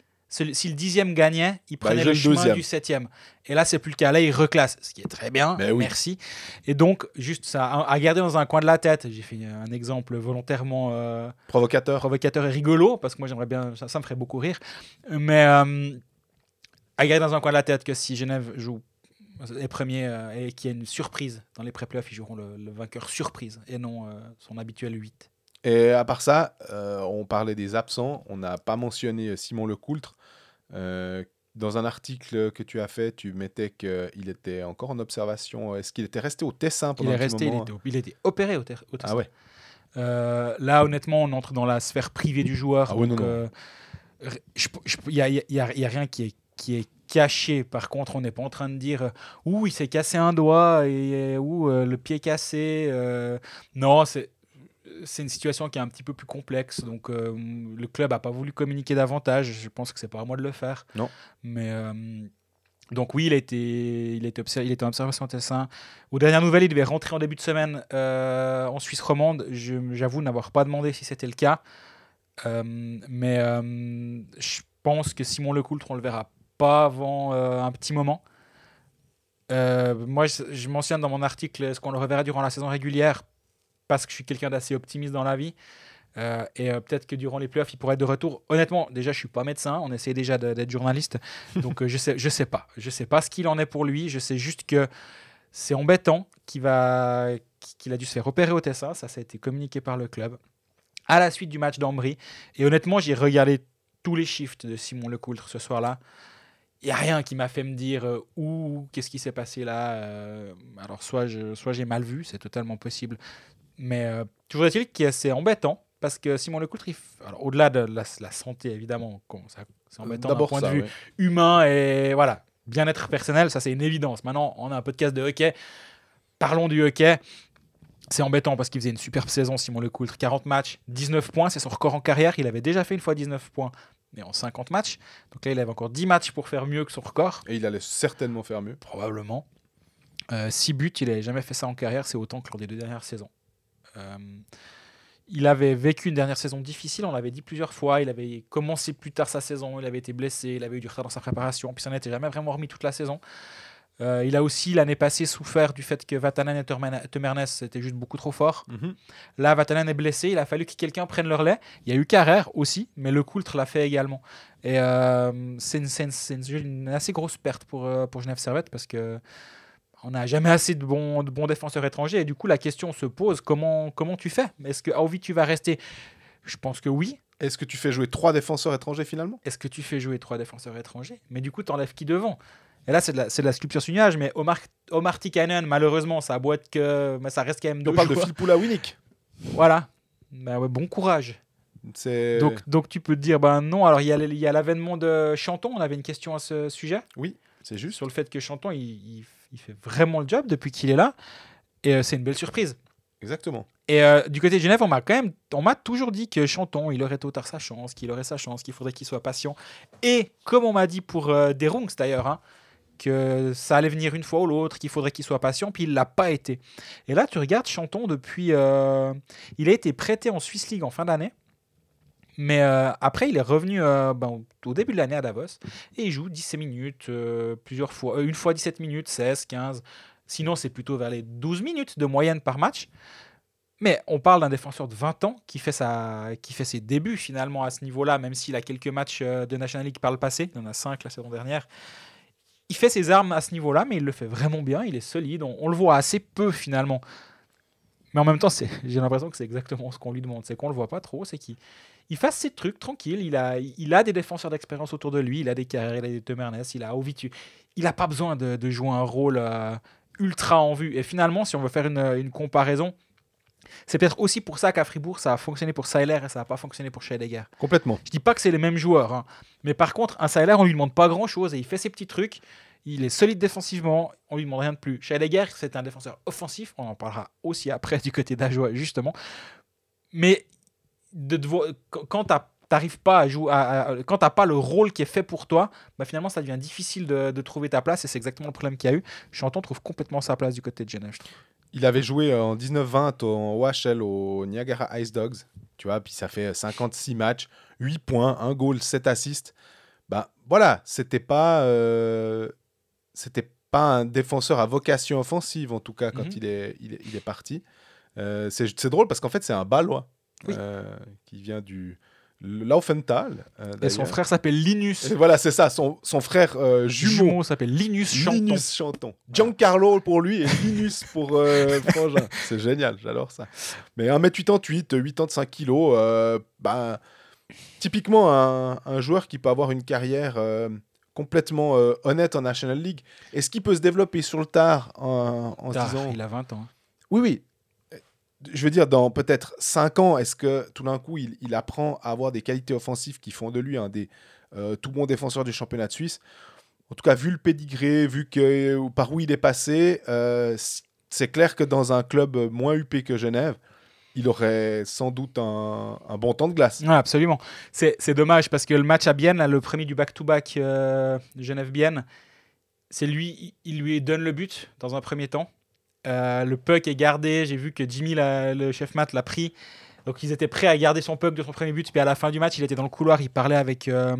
si le dixième gagnait, il Bah, prenait le chemin deuxième. du septième. Et là, c'est plus le cas. Là, il reclasse, ce qui est très bien. Oui. Merci. Et donc, juste ça, à garder dans un coin de la tête. J'ai fait un exemple volontairement euh, provocateur. provocateur et rigolo, parce que moi, j'aimerais bien, ça, ça me ferait beaucoup rire. Mais euh, à garder dans un coin de la tête que si Genève joue les premiers euh, et qu'il y a une surprise dans les pré-playoffs, ils joueront le, le vainqueur surprise et non son habituel 8. Et à part ça, on parlait des absents. On n'a pas mentionné Simon Lecoultre. Euh, dans un article que tu as fait, tu mettais qu'il était encore en observation. Est-ce qu'il était resté au Tessin Il pendant est un il moment était, il était opéré au, au Ah ouais. Euh, là, honnêtement, on entre dans la sphère privée du joueur. Ah ouais, euh, Il n'y a, y a- y rien qui est, qui est caché. Par contre, on n'est pas en train de dire euh, ouh, il s'est cassé un doigt et ou le pied cassé. euh, non, c'est. C'est une situation qui est un petit peu plus complexe, donc euh, le club n'a pas voulu communiquer davantage. Je pense que c'est pas à moi de le faire. Non. Mais euh, donc oui, il a été, il a été, observé, il était en observation Tessin. Aux dernières nouvelles, il devait rentrer en début de semaine euh, en Suisse romande. J'avoue n'avoir pas demandé si c'était le cas. Mais je pense que Simon Lecoultre, on le verra pas avant un petit moment. Moi, je, je mentionne dans mon article est-ce qu'on le reverra durant la saison régulière parce que je suis quelqu'un d'assez optimiste dans la vie. Euh, et euh, peut-être que durant les playoffs, il pourrait être de retour. Honnêtement, déjà, je suis pas médecin. On essaie déjà d'être journaliste. Donc, euh, je sais, je sais pas. Je sais pas ce qu'il en est pour lui. Je sais juste que c'est embêtant qu'il a dû se faire opérer au Tessin. Ça, ça a été communiqué par le club à la suite du match d'Ambry. Et honnêtement, j'ai regardé tous les shifts de Simon Lecoultre ce soir-là. Il n'y a rien qui m'a fait me dire euh, ouh, qu'est-ce qui s'est passé là. alors, soit, soit j'ai mal vu, c'est totalement possible. Mais euh, toujours est-il que c'est embêtant parce que Simon Lecoultre, au-delà de la, la santé, évidemment, c'est embêtant d'un point ça, de vue ouais. humain et voilà, bien-être personnel, ça c'est une évidence. Maintenant, on a un podcast de hockey. Parlons du hockey. C'est embêtant parce qu'il faisait une superbe saison, Simon Lecoultre. 40 matchs, 19 points, c'est son record en carrière. Il avait déjà fait une fois 19 points, mais en 50 matchs. Donc là, il avait encore 10 matchs pour faire mieux que son record, Et il allait certainement faire mieux. probablement. 6 buts, il n'avait jamais fait ça en carrière, c'est autant que lors des deux dernières saisons. Euh, il avait vécu une dernière saison difficile, on l'avait dit plusieurs fois. Il avait commencé plus tard sa saison, il avait été blessé, il avait eu du retard dans sa préparation, puis ça n'était jamais vraiment remis toute la saison. Euh, il a aussi l'année passée souffert du fait que Vatanen et Temernes étaient juste beaucoup trop forts. Mhm. Là, Vatanen est blessé, il a fallu que quelqu'un prenne le relais. Il y a eu Carrère aussi, mais le Coultre l'a fait également. Et euh, c'est une, assez grosse perte pour, pour Genève Servette parce que on n'a jamais assez de bons, de bons défenseurs étrangers. Et du coup, la question se pose comment, comment tu fais? Est-ce que à Ovi, tu vas rester? Je pense que oui. Est-ce que tu fais jouer trois défenseurs étrangers finalement? Est-ce que tu fais jouer trois défenseurs étrangers? Mais du coup, t'enlèves qui devant? Et là, c'est de, la- de la sculpture sur nuage. Mais Omar, Omar Tikkanen, malheureusement, ça être que. mais ça reste quand même On deux parle de joueurs. Phil Poulawinick. Voilà. Bah ouais, bon courage. Donc, donc tu peux te dire, ben non. Alors, il y a, l'avènement de Chanton. On avait une question à ce sujet. c'est juste. sur le fait que Chanton, il, il- il fait vraiment le job depuis qu'il est là. Et euh, c'est une belle surprise. Exactement. Et euh, du côté de Genève, on m'a quand même, on m'a toujours dit que Chanton, il aurait tôt ou tard sa chance, qu'il aurait sa chance, qu'il faudrait qu'il soit patient. Et comme on m'a dit pour euh, Derungs d'ailleurs, hein, que ça allait venir une fois ou l'autre, qu'il faudrait qu'il soit patient, puis il l'a pas été. Et là, tu regardes Chanton depuis, euh, il a été prêté en Swiss League en fin d'année. Mais euh, après, il est revenu euh, ben, au début de l'année à Davos et il joue 17 minutes, euh, plusieurs fois, une fois 17 minutes, 16, 15. Sinon, c'est plutôt vers les 12 minutes de moyenne par match. Mais on parle d'un défenseur de 20 ans qui fait, sa, qui fait ses débuts finalement à ce niveau-là, même s'il a quelques matchs de National League par le passé. Il en a 5 la saison dernière. Il fait ses armes à ce niveau-là, mais il le fait vraiment bien. Il est solide. On le voit assez peu finalement. Mais en même temps, j'ai l'impression que c'est exactement ce qu'on lui demande. C'est qu'on le voit pas trop. C'est qu'il il fasse ses trucs tranquille. Il a, il a des défenseurs d'expérience autour de lui. Il a des carrières, il a des Temernes, il a Ovitu. Il n'a pas besoin de, de jouer un rôle euh, ultra en vue. Et finalement, si on veut faire une, une comparaison, c'est peut-être aussi pour ça qu'à Fribourg, ça a fonctionné pour Seiler et ça n'a pas fonctionné pour Scheidegger. Complètement. Je dis pas que c'est les mêmes joueurs, hein. mais par contre, un Seiler, on lui demande pas grand-chose et il fait ses petits trucs. Il est solide défensivement, on lui demande rien de plus. Scheidegger, c'est un défenseur offensif, on en parlera aussi après du côté d'Ajoie, justement. Mais de devoir- quand- tu n'arrives pas à jouer, à- à- quand pas le rôle qui est fait pour toi, bah finalement ça devient difficile de, trouver ta place et c'est exactement le problème qu'il y a eu. Chanton trouve complètement sa place du côté de Genève. Il avait joué euh, en 19-20 en OHL au Niagara Ice Dogs. Tu vois, puis ça fait 56 matchs, 8 points, 1 goal, 7 assists. Bah voilà, c'était pas euh, c'était pas un défenseur à vocation offensive en tout cas quand Mhm. il, est, il, est, il est parti. Euh, c'est drôle parce qu'en fait c'est un Balois Oui. euh, qui vient du Laufenthal. euh, Et son frère s'appelle Linus. Et voilà, c'est ça, son, son frère euh, jumeau. Jumeau s'appelle Linus Chanton. Linus Chanton. Giancarlo pour lui et Linus pour [laughs] Frangin. C'est génial, j'adore ça. Mais 1m88, 85 kg, bah, typiquement un, un joueur qui peut avoir une carrière complètement euh, honnête en National League. Est-ce qu'il peut se développer sur le tard en, en Tard, 10 ans il a 20 ans. Oui, oui. Je veux dire, dans peut-être 5 ans, est-ce que tout d'un coup, il, il apprend à avoir des qualités offensives qui font de lui un des euh, tout bons défenseurs du championnat de Suisse? En tout cas, vu le pédigré, vu que, par où il est passé, euh, c'est clair que dans un club moins huppé que Genève, il aurait sans doute un, bon temps de glace. Absolument. C'est dommage parce que le match à Bienne, le premier du back-to-back euh, Genève-Bienne, c'est lui, il lui donne le but dans un premier temps. Euh, le puck est gardé. J'ai vu que Jimmy, le chef mat, l'a pris. Donc ils étaient prêts à garder son puck de son premier but. Puis à la fin du match, il était dans le couloir. Il parlait avec, euh,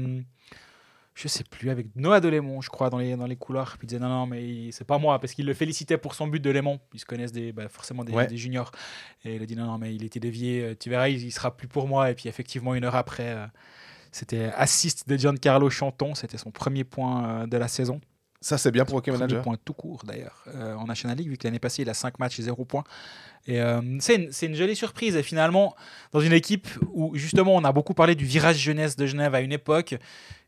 je sais plus, avec Noah Delémont, je crois, dans les, dans les couloirs. Puis il disait non, non, mais c'est pas moi. Parce qu'il le félicitait pour son but de Lémont. Ils se connaissent des, bah, forcément des, Ouais. des juniors. Et il a dit non, non, mais il était dévié. euh, Tu verras, il, il sera plus pour moi. Et puis effectivement, une heure après, euh, c'était assist de Giancarlo Chanton. C'était son premier point euh, de la saison. Ça, c'est bien pour Hockey Manager. point tout court d'ailleurs euh, en National League, vu que l'année passée, il a 5 matchs et 0 points. Et euh, c'est une, une jolie surprise. Et finalement, dans une équipe où justement on a beaucoup parlé du virage jeunesse de Genève à une époque,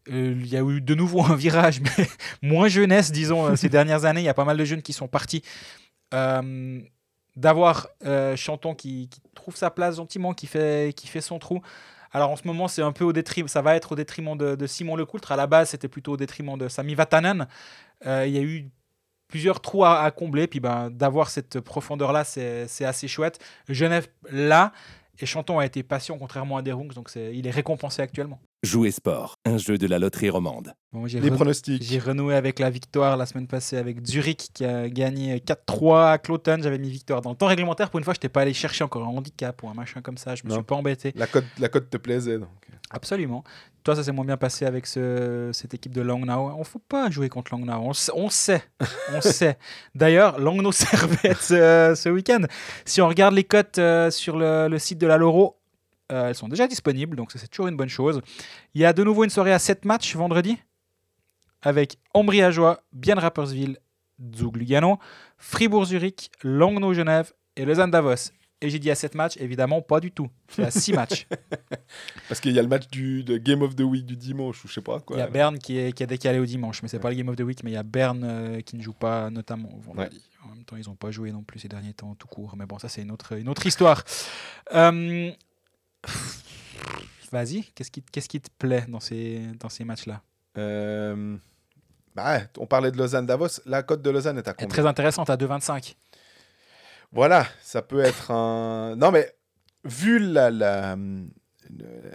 il y a eu de nouveau un virage, [laughs] mais moins jeunesse, disons, euh, ces dernières années. Il y a pas mal de jeunes qui sont partis. Euh, D'avoir euh, Chanton qui, trouve sa place gentiment, qui fait, qui fait son trou. Alors en ce moment, c'est un peu au détriment, ça va être au détriment de, de Simon Lecoultre. À la base, c'était plutôt au détriment de Sami Vatanen. Euh, il y a eu plusieurs trous à, combler, puis ben, d'avoir cette profondeur-là, c'est assez chouette. Genève, là, et Chanton a été patient, contrairement à Derungs, donc il est récompensé actuellement. Jouer sport, un jeu de la loterie romande. Bon, Les re- pronostics. J'ai renoué avec la victoire la semaine passée avec Zurich qui a gagné 4-3 à Cloton. J'avais mis victoire dans le temps réglementaire. Pour une fois, je n'étais pas allé chercher encore un handicap ou un machin comme ça. Je me Non. suis pas embêté. La cote, la cote te plaisait. Donc. Absolument. Toi, ça s'est moins bien passé avec ce- cette équipe de Langnau. On ne faut pas jouer contre Langnau. On, sait- on sait. On [laughs] sait. D'ailleurs, Langnau [laughs] servait ce, ce week-end. Si on regarde les cotes euh, sur le, le site de la Loro, euh, elles sont déjà disponibles. Donc, c'est toujours une bonne chose. Il y a de nouveau une soirée à 7 matchs vendredi avec Ambry Ajoie, Bien Rapperswil, Zug Lugano, Fribourg-Zurich, Langnau-Genève et Lausanne Davos. Et j'ai dit à 7 matchs, évidemment, pas du tout. C'est à 6 matchs. [laughs] Parce qu'il y a le match du de Game of the Week du dimanche ou je sais pas quoi. Il y a Berne qui est, qui est décalé au dimanche, mais c'est pas le Game of the Week, mais il y a Berne euh, qui ne joue pas notamment vendredi. En même temps, ils n'ont pas joué non plus ces derniers temps tout court, mais bon, ça c'est une autre, une autre histoire. Euh, Vas-y, qu'est-ce qui, qu'est-ce qui te plaît dans ces, dans ces matchs-là? Euh, bah, on parlait de Lausanne-Davos. La cote de Lausanne est à Elle est combien? Très intéressante à 2,25. Voilà, ça peut être un. [laughs] Non, mais vu la, la,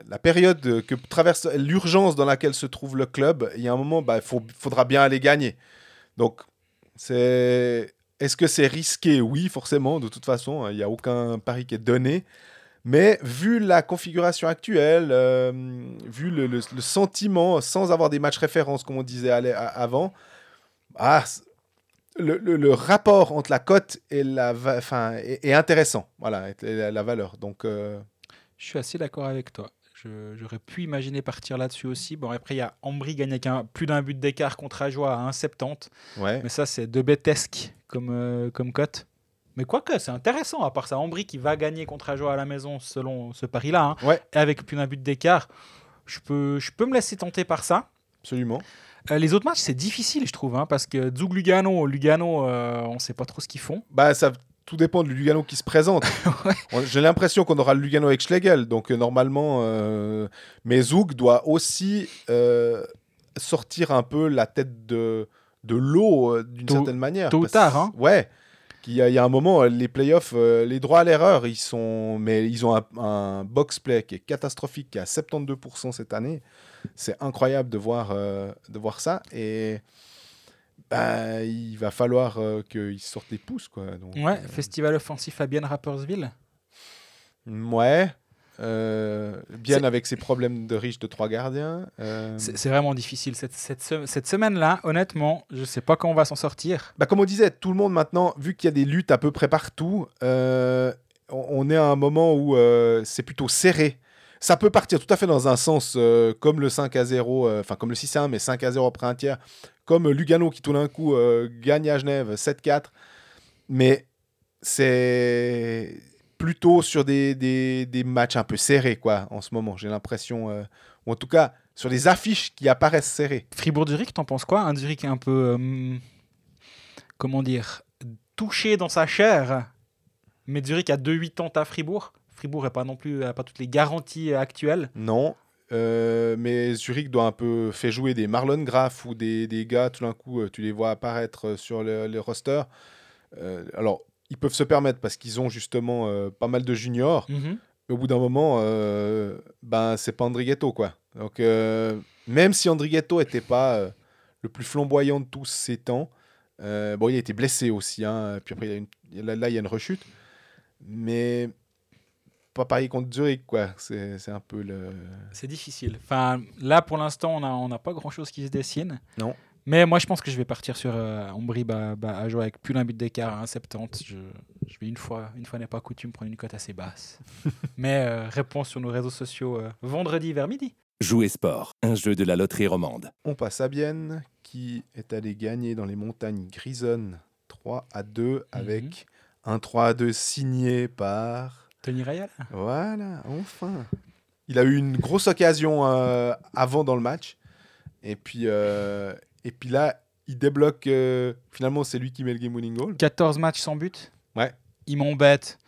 la période que traverse l'urgence dans laquelle se trouve le club, il y a un moment, bah, il faudra bien aller gagner. Donc, c'est. Est-ce que c'est risqué? Oui, forcément. De toute façon, il n'y a aucun pari qui est donné. Mais vu la configuration actuelle, euh, vu le, le- le sentiment, sans avoir des matchs références, comme on disait avant, ah, le, rapport entre la cote et la enfin, est, est intéressant. Voilà, et la, la valeur. Donc, euh, Je suis assez d'accord avec toi. J'aurais pu imaginer partir là-dessus aussi. Bon, après, il y a Ambry gagné avec un- plus d'un but d'écart contre Ajoie à 1,70. ouais. Mais ça, c'est de bêtesque comme, euh, comme cote. Mais quoique, c'est intéressant, à part ça, Ambry qui va gagner contre Ajoie à la maison selon ce pari-là, hein, Ouais. et avec plus d'un but d'écart, je peux, je peux me laisser tenter par ça. Absolument. Euh, les autres matchs, c'est difficile, je trouve, hein, parce que Zug Lugano, Lugano, euh, on sait pas trop ce qu'ils font. Bah, ça, tout dépend du Lugano qui se présente. [laughs] Ouais. J'ai l'impression qu'on aura le Lugano avec Schlegel. Donc, euh, normalement, mais Zouk doit aussi sortir un peu la tête de, de l'eau d'une certaine manière. tôt ou tard, hein. Ouais. Qu'il y a- Il y, a un moment, euh, les playoffs, euh, les droits à l'erreur, ils sont, mais ils ont un, un box play qui est catastrophique, qui est à 72% cette année. C'est incroyable de voir, euh, de voir ça. Et bah, il va falloir euh, qu'ils sortent les pouces. Quoi. Donc, Ouais, festival offensif à Bien Rappersville. Ouais. Euh, bien avec ses problèmes de riche de trois gardiens. euh, C'est vraiment difficile. Cette, cette, se- cette semaine-là, honnêtement, je sais pas quand on va s'en sortir. bah, comme on disait, tout le monde maintenant, vu qu'il y a des luttes à peu près partout, euh, on, est à un moment où euh, c'est plutôt serré. Ça peut partir tout à fait dans un sens euh, comme le 5 à 0, euh, enfin comme le 6 à 1, mais 5 à 0 après un tiers, comme Lugano qui tout d'un coup gagne à Genève 7-4. Mais c'est plutôt sur des, des, des matchs un peu serrés, quoi, en ce moment, j'ai l'impression. euh, ou en tout cas, sur des affiches qui apparaissent serrées. Fribourg-Zurich, t'en penses quoi? Un Zurich un peu, euh, comment dire, touché dans sa chair. Mais Zurich a 2-8 à Fribourg? Fribourg n'a pas non plus a pas toutes les garanties actuelles. Non. euh, mais Zurich doit un peu faire jouer des Marlon Graff ou des, des gars, tout d'un coup, tu les vois apparaître sur le, le roster. Euh, alors, ils peuvent se permettre parce qu'ils ont justement euh, pas mal de juniors. Mhm. Au bout d'un moment, euh, ben, c'est pas Andrighetto, quoi. Donc, euh, même si Andrighetto était pas le plus flamboyant de tous ces temps, bon, il a été blessé aussi, hein, puis après, il y a une- là, là, il y a une rechute. Mais pas pareil contre Zurich, quoi. C'est un peu le. C'est difficile. Enfin, là, pour l'instant, on n'a on n'a pas grand-chose qui se dessine. Non. Mais moi, je pense que je vais partir sur euh, Ambry bah, bah, à jouer avec plus d'un but d'écart à 1,70. Je, je vais une fois, une fois n'est pas coutume, prendre une cote assez basse. [laughs] Mais euh, réponse sur nos réseaux sociaux euh, vendredi vers midi. Jouer sport, un jeu de la loterie romande. On passe à Bienne, qui est allé gagner dans les montagnes grisonnes 3 à 2 avec un 3 à 2 signé par. Tony Rayal Voilà, enfin. Il a eu une grosse occasion euh, avant dans le match. Et puis, euh, et puis là, il débloque. euh, finalement, c'est lui qui met le game winning goal. 14 matchs sans but. Ouais. Il m'embête.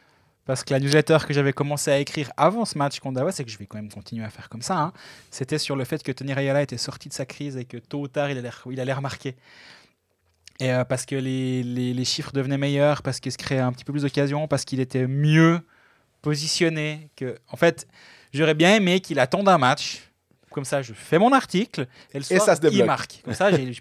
Parce que la newsletter que j'avais commencé à écrire avant ce match contre Davos, c'est que je vais quand même continuer à faire comme ça, hein, c'était sur le fait que Tony Rayala était sorti de sa crise et que tôt ou tard, il allait, il allait remarquer. Et euh, parce que les, les- les chiffres devenaient meilleurs, parce qu'il se créait un petit peu plus d'occasions, parce qu'il était mieux positionné. Que... En fait, j'aurais bien aimé qu'il attende un match comme ça, je fais mon article et le Et soir, ça se débloque. marque. Comme ça, j'ai-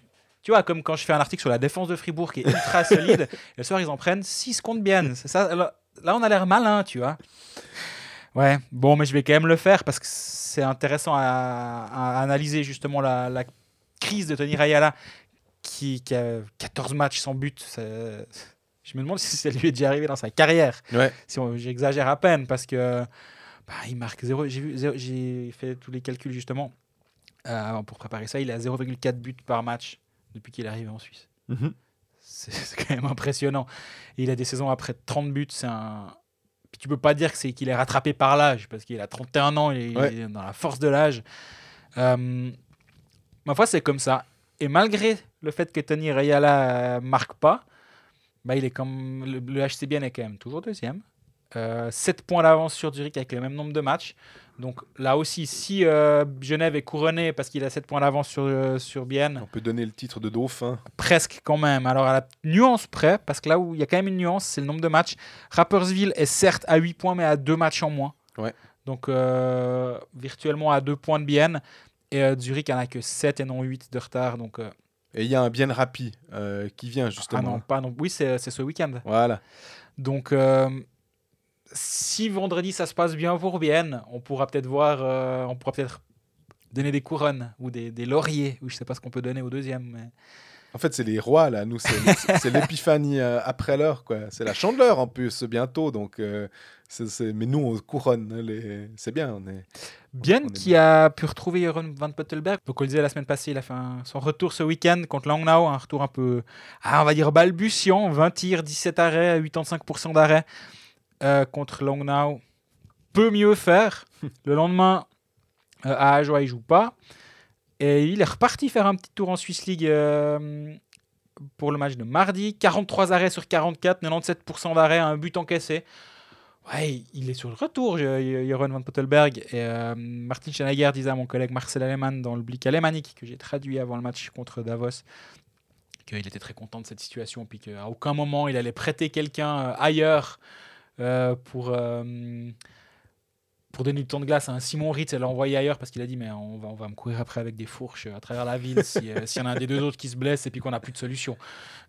tu vois, comme quand je fais un article sur la défense de Fribourg qui est ultra [laughs] solide, le soir, ils en prennent 6 contre bien. Ça. Là, on a l'air malin, tu vois. Ouais, bon, mais je vais quand même le faire parce que c'est intéressant à, à analyser justement la, la crise de Tony Rayala qui, qui a 14 matchs sans but. Je me demande si ça lui est déjà arrivé dans sa carrière Ouais. si j'exagère à peine parce que bah, il marque 0 j'ai fait tous les calculs justement euh, pour préparer ça. Il à 0,4 buts par match depuis qu'il est arrivé en Suisse. Mhm. c'est c'est quand même impressionnant. Et il a des saisons après 30 buts c'est un puis tu peux pas dire que c'est qu'il est rattrapé par l'âge parce qu'il a 31 ans est, il est dans la force de l'âge. Euh, ma foi c'est comme ça. Et malgré le fait que Tony Rayala marque pas bah, il est comme le, le HCBN est quand même toujours deuxième. 7 points d'avance sur Zurich avec le même nombre de matchs. Donc là aussi, si euh, Genève est couronné parce qu'il a 7 points d'avance sur, euh, sur Bienne, On peut donner le titre de dauphin. presque quand même. Alors à la nuance près, parce que là où il y a quand même une nuance, c'est le nombre de matchs. Rappersville est certes à 8 points, mais à 2 matchs en moins. Ouais. Donc euh, virtuellement à 2 points de Bienne. Et euh, Zurich en a que 7 et non 8 de retard. Donc, euh, Et il y a un bien rapide euh, qui vient justement. ah non, pas non. Oui, c'est c'est ce week-end. Voilà. Donc, euh, si vendredi ça se passe bien pour Bienne, on pourra peut-être voir, euh, on pourra peut-être donner des couronnes ou des, des lauriers, ou je sais pas ce qu'on peut donner au deuxième. Mais... En fait, c'est les rois là. Nous, c'est [laughs] l'épiphanie euh, après l'heure, quoi. C'est la chandeleur en plus bientôt, donc. euh, Mais nous, on couronne. hein, les... C'est bien. On est... Est qui a pu retrouver Jeroen Van Pottelberg. Donc on le disait la semaine passée, il a fait un- son retour ce week-end contre Langnau, un retour un peu, ah, on va dire balbutiant, 20 tirs, 17 arrêts, 85% d'arrêts euh, contre Langnau. Peut mieux faire. [laughs] le lendemain, euh, à Ajoie, il joue pas. Et il est reparti faire un petit tour en Swiss League euh, pour le match de mardi. 43 arrêts sur 44, 97% d'arrêts, un but encaissé. Ouais, il est sur le retour, Jeroen Van Pottelberg. Et euh, Martin Schneider disait à mon collègue Marcel Alemann dans le Blick alémanique, que j'ai traduit avant le match contre Davos, qu'il était très content de cette situation, puis qu'à aucun moment il allait prêter quelqu'un ailleurs pour, euh, pour donner du temps de glace à un Simon Ritz et l'envoyer ailleurs parce qu'il a dit mais on va, on va me courir après avec des fourches à travers la ville si, euh, s'il y en a un des deux autres qui se blesse et puis qu'on n'a plus de solution.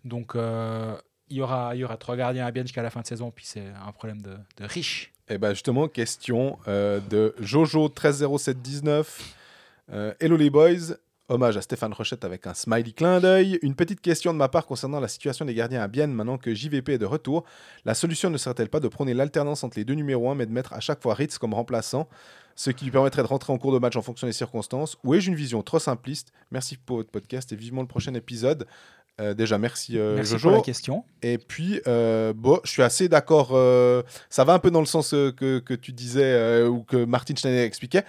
Donc euh, il y aura, il trois gardiens à bien jusqu'à la fin de saison, puis c'est un problème de, de riche. Et ben justement, question euh, de Jojo 130719. Euh, Hello les boys. Hommage à Stéphane Rochette avec un smiley clin d'œil. Une petite question de ma part concernant la situation des gardiens à Bienne maintenant que JVP est de retour. La solution ne serait-elle pas de prôner l'alternance entre les deux numéros 1 mais de mettre à chaque fois Ritz comme remplaçant, ce qui lui permettrait de rentrer en cours de match en fonction des circonstances? Ou ai-je une vision trop simpliste? Merci pour votre podcast et vivement le prochain épisode. Euh, déjà, merci, euh, Merci Jojo. pour la question. Et puis, euh, bon, je suis assez d'accord. ça va un peu dans le sens que, que tu disais ou que Martin Schneider expliquait.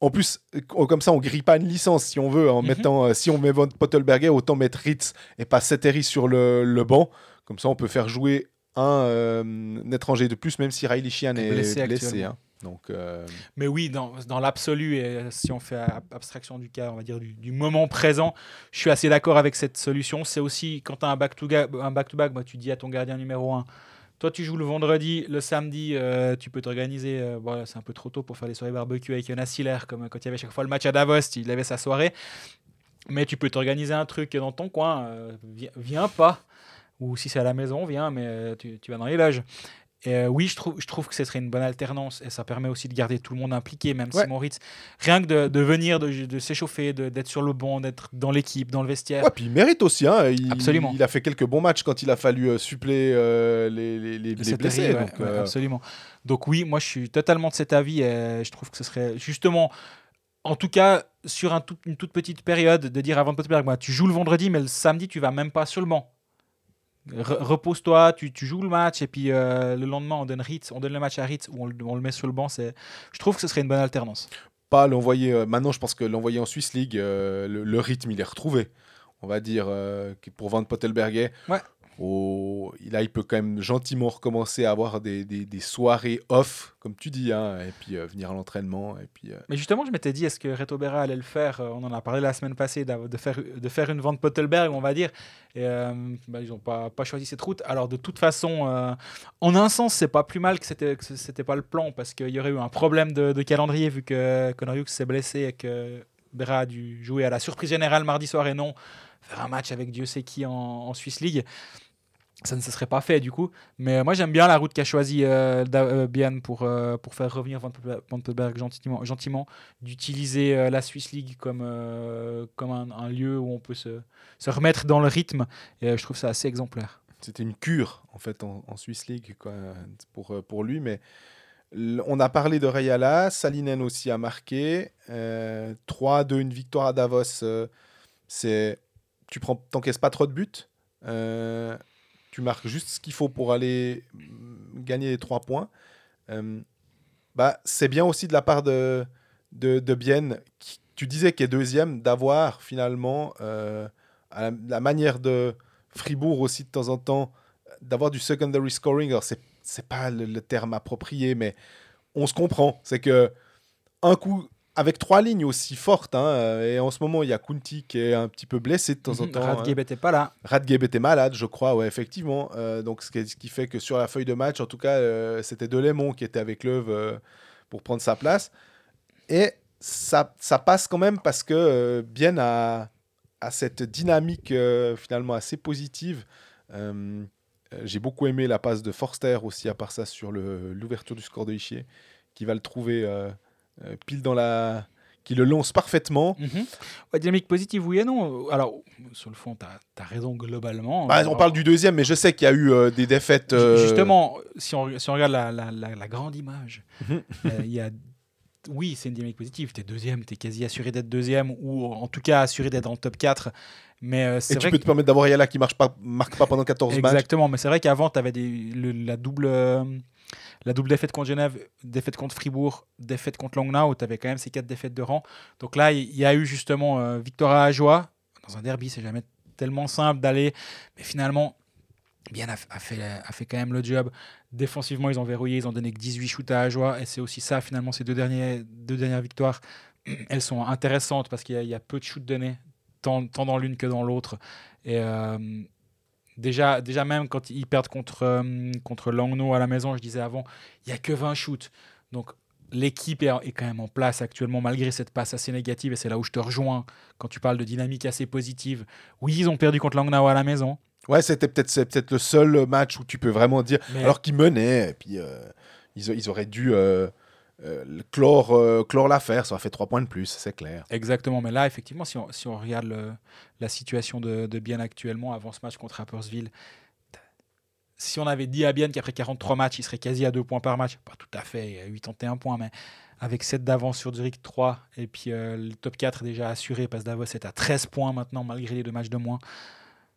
En plus, euh, comme ça, on grille pas une licence si on veut. En Mhm. mettant, euh, si on met Von Pottelberger, autant mettre Ritz et pas Seteri sur le, le banc. Comme ça, on peut faire jouer un, euh, étranger de plus, même si Riley Sheehan Est blessé hein. Donc, euh, Mais oui, dans, dans l'absolu, et si on fait ab- abstraction du cas, on va dire du, du moment présent, je suis assez d'accord avec cette solution. C'est aussi quand tu as un back-to-back, un back-to-back bah, tu dis à ton gardien numéro 1, toi tu joues le vendredi, le samedi, euh, tu peux t'organiser. euh, c'est un peu trop tôt pour faire des soirées barbecue avec Jonas Hiller, comme quand il y avait chaque fois le match à Davos, il avait sa soirée. Mais tu peux t'organiser un truc dans ton coin, euh, viens, pas. Ou si c'est à la maison, viens, mais euh, tu, tu vas dans les loges. Et euh, oui, je trouve, je trouve que ce serait une bonne alternance et ça permet aussi de garder tout le monde impliqué, même Ouais. Simon Ritz. Rien que de, de venir, de, de s'échauffer, d'être sur le banc, d'être dans l'équipe, dans le vestiaire. ouais, puis il mérite aussi. hein. Il, Absolument. Il a fait quelques bons matchs quand il a fallu euh, suppléer euh, les, les, les- les Cette blessés. ouais, donc, ouais, euh, Absolument. Donc oui, moi je suis totalement de cet avis et je trouve que ce serait justement, en tout cas sur un tout- une toute petite période, de dire à Van Pottenberg, bah, tu joues le vendredi, mais le samedi tu vas même pas sur le banc. Re- Repose-toi, tu, tu joues le match et puis euh, le lendemain on donne Ritz, on donne le match à Ritz ou on, le- on le met sur le banc. C'est, je trouve que ce serait une bonne alternance. pas l'envoyer. euh, maintenant, je pense que l'envoyer en Swiss League, euh, le, le rythme, il est retrouvé. On va dire pour Van Pottelberger. Ouais. Au... là, il peut quand même gentiment recommencer à avoir des, des- soirées off, comme tu dis, hein, et puis euh, venir à l'entraînement. Et puis, euh, Mais justement, je m'étais dit, est-ce que Reto Berra allait le faire Euh, On en a parlé la semaine passée, de faire, de faire une vente Pottelberg, on va dire. Et bah, ils n'ont pas, pas choisi cette route. Alors, de toute façon, en un sens, c'est pas plus mal que c'était que c'était pas le plan, parce qu'il y aurait eu un problème de, de calendrier, vu que Connor Hughes s'est blessé et que Berra a dû jouer à la surprise générale mardi soir et non faire un match avec Dieu sait qui en, en Swiss League. Ça ne se serait pas fait du coup. Mais moi j'aime bien la route qu'a choisie euh, euh, Bian pour, euh, pour faire revenir Van Pelberg- Van Pelberg gentiment, gentiment d'utiliser euh, la Swiss League comme, comme un, lieu où on peut se, se remettre dans le rythme. Et je trouve ça assez exemplaire. C'était une cure, en fait, en, en Swiss League pour, pour lui. Mais on a parlé de Rayala, Salinen aussi a marqué. Euh, 3-2, une victoire à Davos. c'est tu prends, t'encaisses pas trop de buts. Tu marques juste ce qu'il faut pour aller mm, gagner les 3 points. Euh, bah, c'est bien aussi de la part de, de, de Bienne, qui, tu disais qu'il est deuxième, d'avoir finalement, euh, la, manière de Fribourg aussi de temps en temps, d'avoir du secondary scoring. Alors, c'est, c'est pas le terme approprié, mais on se comprend. C'est que un coup, avec trois lignes aussi fortes, hein, euh, et en ce moment, il y a Kunti qui est un petit peu blessé de temps en temps. hein. Radgeb était pas là. Radgeb était malade, je crois, ouais, effectivement. Euh, donc, ce qui, ce qui fait que sur la feuille de match, en tout cas, euh, c'était Delémont qui était avec Leuve euh, pour prendre sa place. Et ça, ça passe quand même parce que Bien a, a cette dynamique finalement assez positive. J'ai beaucoup aimé la passe de Forster aussi, à part ça, sur l'ouverture du score de Ischier, qui va le trouver euh, pile dans la. qui le lance parfaitement. Mhm. Ouais, dynamique positive, oui et non. Alors, sur le fond, tu as, raison globalement. Bah, on parle du deuxième, mais je sais qu'il y a eu euh, des défaites. Euh, Justement, si on, si on regarde la, la- la- la grande image, Mhm. il y a, oui, c'est une dynamique positive. Tu es deuxième, tu es quasi assuré d'être deuxième, ou en tout cas assuré d'être dans le top 4. Mais euh, Et tu peux que- te permettre d'avoir Yala qui pas, marque pas pendant 14 matchs. Exactement, mais c'est vrai qu'avant, tu avais des, le- la, double, euh, la double défaite contre Genève, défaite contre Fribourg, défaite contre Langnau. Tu avais quand même ces quatre défaites de rang. Donc là, il y a eu justement euh, victoire à Ajoie. Dans un derby, c'est jamais tellement simple d'aller. Mais finalement, Bien a, fait, fait quand même le job. Défensivement, ils ont verrouillé, ils ont donné que 18 shoots à Ajoie. Et c'est aussi ça, finalement, ces deux, dernières victoires. [clears throat] Elles sont intéressantes parce qu'il y, a- peu de shoots donnés, tant, dans l'une que dans l'autre. Euh, déjà, déjà, même quand ils perdent contre, euh, contre Langnau à la maison, je disais avant, il n'y a que 20 shoots. Donc, l'équipe est, est quand même en place actuellement, malgré cette passe assez négative. Et c'est là où je te rejoins quand tu parles de dynamique assez positive. Oui, ils ont perdu contre Langnau à la maison. Ouais, c'était peut-être c'est peut-être le seul match où tu peux vraiment dire. Mais- Alors qu'ils menaient, et puis euh, ils, ils auraient dû euh, euh, clore, euh, clore l'affaire. Ça fait 3 points de plus, c'est clair. Exactement, mais là, effectivement, si on, si on regarde la situation de, de Bien actuellement, avant ce match contre Rapperswil, t- si on avait dit à Bien qu'après 43 matchs, il serait quasi à 2 points par match, pas tout à fait, il y a 81 points, mais avec 7 d'avance sur Zurich 3, et puis euh, le top 4 déjà assuré, parce que Davos est à 13 points maintenant, malgré les deux matchs de moins.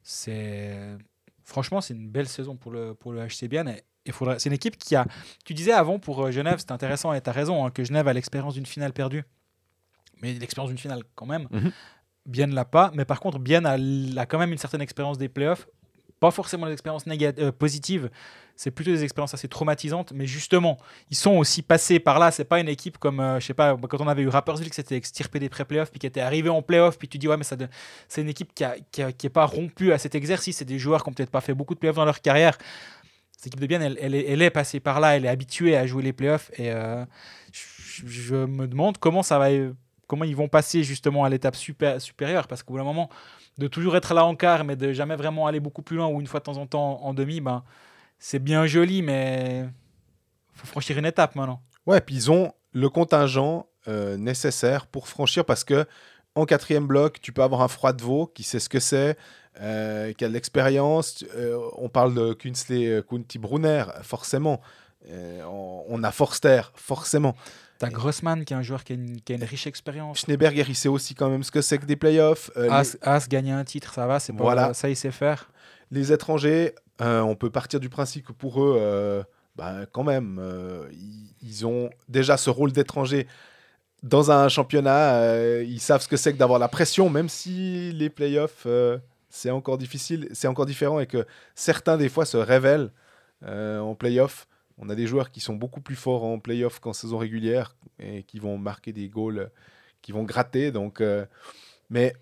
C'est Franchement, c'est une belle saison pour le, pour le HC Bien. Et, il faudrait... C'est une équipe qui a. Tu disais avant pour euh, Genève, c'est intéressant et tu as raison, hein, que Genève a l'expérience d'une finale perdue. Mais l'expérience d'une finale quand même. Mhm. Bien ne l'a pas. Mais par contre, Bien a, a quand même une certaine expérience des playoffs. Pas forcément des expériences euh, positives. C'est plutôt des expériences assez traumatisantes. Mais justement, ils sont aussi passés par là. C'est pas une équipe comme, euh, je sais pas, quand on avait eu Rappersville, que c'était extirpé des pré-playoffs, puis qui était arrivé en playoffs, puis tu dis, ouais, mais ça de- c'est une équipe qui, a, qui, a- qui pas rompue à cet exercice. C'est des joueurs qui ont peut-être pas fait beaucoup de playoffs dans leur carrière. Cette équipe de Bien, elle, est, passée par là, elle est habituée à jouer les playoffs. Et euh, je, me demande comment ça va, comment ils vont passer justement à l'étape supérieure. Parce qu'au bout d'un moment, de toujours être là en quart, mais de jamais vraiment aller beaucoup plus loin, ou une fois de temps en temps en demi, ben, c'est bien joli, mais faut franchir une étape maintenant. Ouais, puis ils ont le contingent euh, nécessaire pour franchir parce que en quatrième bloc, tu peux avoir un froid de veau qui sait ce que c'est, euh, qui a de l'expérience. Euh, on parle de Künzle euh, Kunti Brunner, forcément. Euh, on, on a Forster, forcément. T'as Grossman qui est un joueur qui a une, qui a une riche expérience. Schneeberger, il sait aussi quand même ce que c'est que des playoffs. Euh, les- As, As gagner un titre, ça va, c'est pas Voilà. ça il sait faire. les étrangers, euh, on peut partir du principe que pour eux, euh, bah, quand même, euh, ils, ils ont déjà ce rôle d'étranger dans un championnat. euh, ils savent ce que c'est que d'avoir la pression, même si les playoffs, euh, c'est encore difficile, c'est encore différent et que certains des fois se révèlent euh, en playoff. On a des joueurs qui sont beaucoup plus forts en playoff qu'en saison régulière et qui vont marquer des goals, qui vont gratter. Donc, euh, mais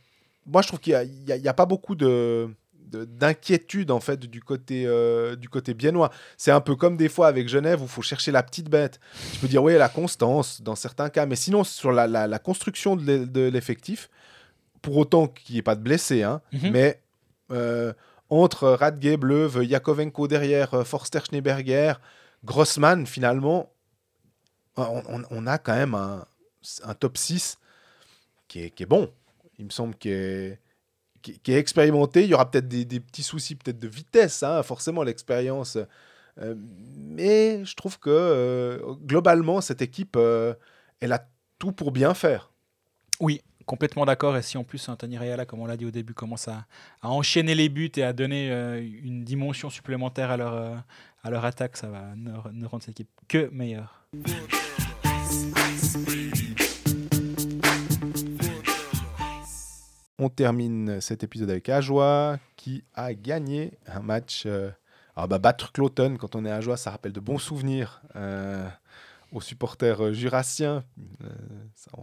moi, je trouve qu'il n'y a, pas beaucoup de d'inquiétude en fait du côté euh, du côté biennois. C'est un peu comme des fois avec Genève où il faut chercher la petite bête. Tu peux dire oui la constance dans certains cas, mais sinon sur la, construction de l'effectif, pour autant qu'il n'y ait pas de blessés, hein, mhm. mais euh, entre Radge, Bleuve, Yakovenko derrière, euh, Forster Schneeberger, Grossman, finalement, on, a quand même un, top 6 qui est, qui est, bon. Il me semble qu'il est, qui, est expérimenté. Il y aura peut-être des, petits soucis peut-être de vitesse, hein, forcément l'expérience. Euh, mais je trouve que globalement, cette équipe, elle a tout pour bien faire. Oui, complètement d'accord. Et si en plus Anthony Reala, comme on l'a dit au début, commence à, enchaîner les buts et à donner euh, une dimension supplémentaire à leur, euh, attaque, ça va ne, rendre cette équipe que meilleure. On termine cet épisode avec Ajoie qui a gagné un match. Euh, ah bah, battre Cloton quand on est Ajoie, ça rappelle de bons souvenirs aux supporters euh, jurassiens. Euh,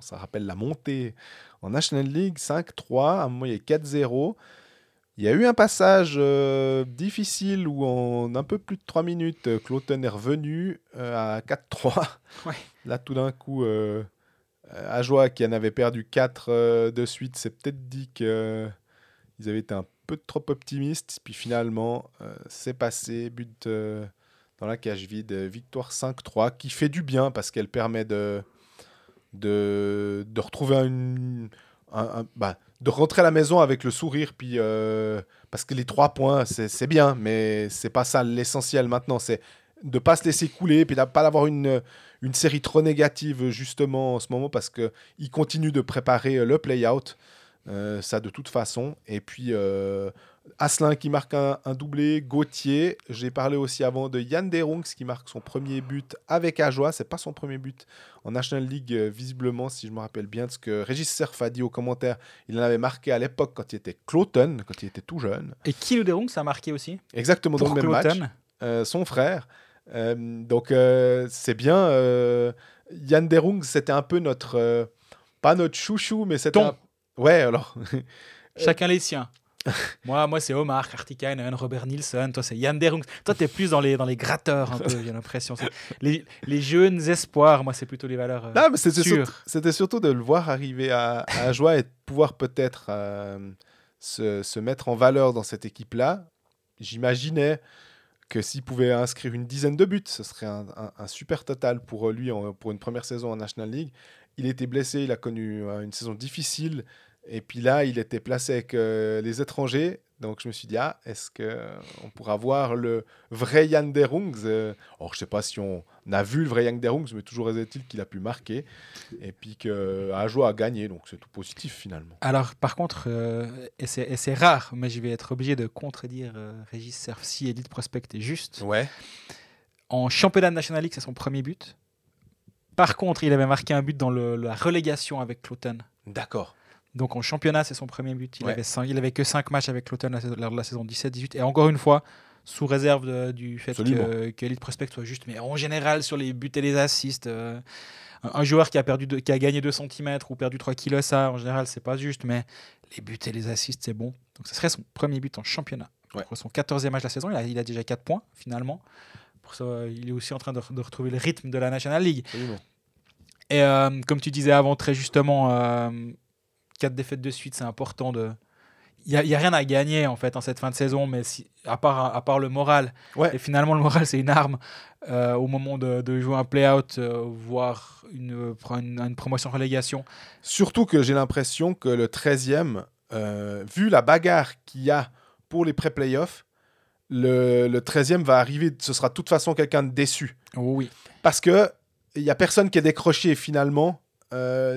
ça, rappelle la montée en National League 5-3, à un moment il y a 4-0. Il y a eu un passage euh, difficile où en un peu plus de 3 minutes, Cloton est revenu à 4-3. Là tout d'un coup, Ajoie qui en avait perdu 4 de suite s'est peut-être dit qu'ils avaient été un peu trop optimistes. Puis finalement, c'est passé, but dans la cage vide. Victoire 5-3 qui fait du bien parce qu'elle permet de, de, retrouver un, bah, de rentrer à la maison avec le sourire. Puis, euh, parce que les trois points, c'est bien, mais c'est pas ça l'essentiel maintenant. C'est de pas se laisser couler, puis de pas avoir une, une série trop négative justement en ce moment parce qu'il continue de préparer le play-out. Euh, ça de toute façon. Et puis euh, Asselin qui marque un, doublé, Gauthier. J'ai parlé aussi avant de Yann Derungs qui marque son premier but avec Ajoie. C'est pas son premier but en National League, euh, visiblement, si je me rappelle bien de ce que Régis Cerf a dit au commentaire. Il en avait marqué à l'époque quand il était Cloton, quand il était tout jeune. Et Kilo Derungs a marqué aussi Exactement, dans le même match. Euh, son frère. Euh, donc c'est bien. Yann Derungs, c'était un peu notre. pas notre chouchou, mais c'était. Ouais, alors. [laughs] Chacun les siens. [laughs] moi, moi c'est Omar, Kartikainen, Robert Nielsen. Toi, c'est Yann Derung. Toi, tu es plus dans les, dans les gratteurs, un peu, [laughs] j'ai l'impression. Les, les, jeunes espoirs, moi, c'est plutôt les valeurs. Euh, mais c'était, c'était surtout de le voir arriver à, à joie et de pouvoir peut-être euh, se, se, mettre en valeur dans cette équipe-là. J'imaginais que s'il pouvait inscrire une dizaine de buts, ce serait un, un, super total pour lui pour une première saison en National League. Il était blessé, il a connu euh, une saison difficile. Et puis là, il était placé avec euh, les étrangers. Donc je me suis dit, ah, est-ce qu'on pourra voir le vrai Yann Derungs euh, Or, je ne sais pas si on a vu le vrai Yann Derungs, mais toujours est-il qu'il a pu marquer. Et puis qu'Ajo a gagné, donc c'est tout positif finalement. Alors, par contre, euh, et c'est rare, mais je vais être obligé de contredire Régis Serfsi, Elite Prospect est juste. Ouais. En championnat de National League, c'est son premier but. Par contre, il avait marqué un but dans la relégation avec Cloton. D'accord. Donc en championnat, c'est son premier but. Il, avait, il avait que 5 matchs avec l'automne lors de la saison 17-18. Et encore une fois, sous réserve du fait que, que, Elite Prospect soit juste. Mais en général, sur les buts et les assists, euh, un, joueur qui a, perdu qui a gagné 2 cm ou perdu 3 kg, ça, en général, c'est pas juste. Mais les buts et les assists, c'est bon. Donc ce serait son premier but en championnat. Pour son 14e match de la saison, il a, il a déjà 4 points finalement. Pour ça, il est aussi en train de, de retrouver le rythme de la National League. Et euh, comme tu disais avant, très justement, euh, quatre défaites de suite, c'est important de. Il n'y a, y a, rien à gagner en fait en cette fin de saison, mais si, à, part, à part le moral. Ouais. Et finalement, le moral, c'est une arme euh, au moment de, de jouer un play-out, euh, voire une, une, une, promotion relégation. Surtout que j'ai l'impression que le 13e, euh, vu la bagarre qu'il y a pour les pré-playoffs, le, le 13e va arriver, ce sera de toute façon quelqu'un de déçu. oui. Parce que il n'y a personne qui est décroché finalement.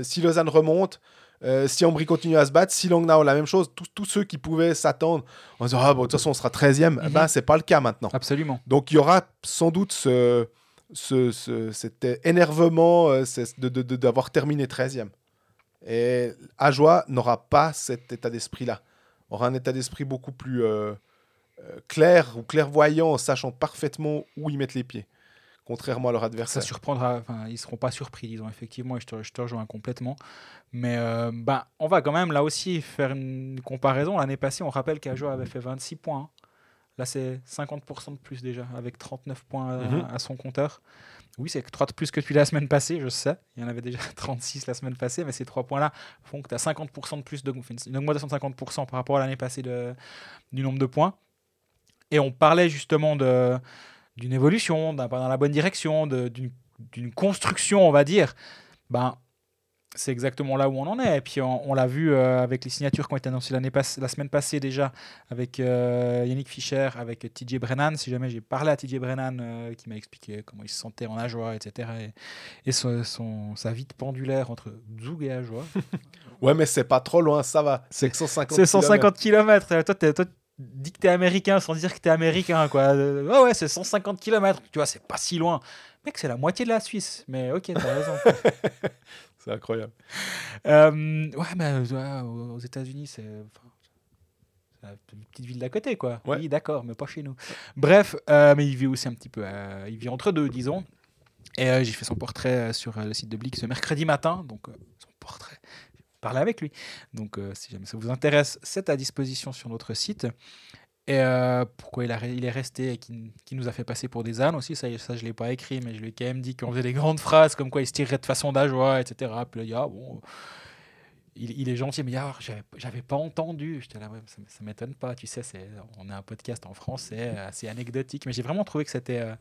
si Lausanne remonte, euh, si Ambry continue à se battre, si Langnau la même chose, tous ceux qui pouvaient s'attendre en disant ah bon de toute façon on sera 13e, mm -hmm. ben c'est pas le cas maintenant. Absolument. Donc il y aura sans doute ce, ce, ce cet énervement euh, d'avoir terminé 13e. Et Ajoie n'aura pas cet état d'esprit là. aura un état d'esprit beaucoup plus euh, euh, clair ou clairvoyant, en sachant parfaitement où ils mettent les pieds, contrairement à leur Ça adversaire. surprendra, enfin, ils seront pas surpris, disons, effectivement, et je te, je te rejoins complètement. Mais euh, bah, on va quand même là aussi faire une comparaison. L'année passée, on rappelle qu'Ajo avait fait 26 points. hein. Là, c'est 50% de plus déjà, avec 39 points à, Mhm. à son compteur. Oui, c'est 3 de plus que depuis la semaine passée, je sais. Il y en avait déjà [laughs] 36 la semaine passée, mais ces 3 points-là font que tu as 50% de plus, de, une augmentation de 50% par rapport à l'année passée de- du nombre de points. Et on parlait justement de, d'une évolution, d'un pas dans la bonne direction, d'une, construction, on va dire. Ben, c'est exactement là où on en est. Et puis on, on l'a vu euh, avec les signatures qui ont été annoncées pass- la semaine passée déjà, avec euh, Yannick Fischer, avec TJ Brennan. Si jamais j'ai parlé à TJ Brennan, euh, qui m'a expliqué comment il se sentait en Ajoie, etc. Et, et son, son- sa vie de pendulaire entre Zug et Ajoie. Ouais, mais c'est pas trop loin, ça va. C'est que 150 C'est 150 km. Toi, dis que t'es américain sans dire que t'es américain, quoi. Euh, Ouais, ouais, c'est 150 km. Tu vois, c'est pas si loin. Mec, c'est la moitié de la Suisse. Mais ok, t'as raison. [laughs] C'est incroyable. Euh, ouais, mais euh, aux États-Unis, c'est. enfin, une petite ville d'à côté, quoi. Ouais. Oui, d'accord, mais pas chez nous. Bref, euh, mais il vit aussi un petit peu. euh, il vit entre deux, disons. Et j'ai fait son portrait sur le site de Blick ce mercredi matin. Donc, son portrait. Parlé avec lui. Donc, euh, si jamais ça vous intéresse, c'est à disposition sur notre site. Et euh, pourquoi il, a, il est resté et qui, qui nous a fait passer pour des ânes aussi, ça, ça je ne l'ai pas écrit, mais je lui ai quand même dit qu'on faisait des grandes phrases comme quoi il se tirerait de façon d'Ajoie, etc. Puis là, il ah bon, il, il est gentil, mais ah, j'avais, pas entendu. J'étais là, ouais, ça, ça m'étonne pas, tu sais, on a un podcast en français, [laughs] assez anecdotique, mais j'ai vraiment trouvé que c'était euh,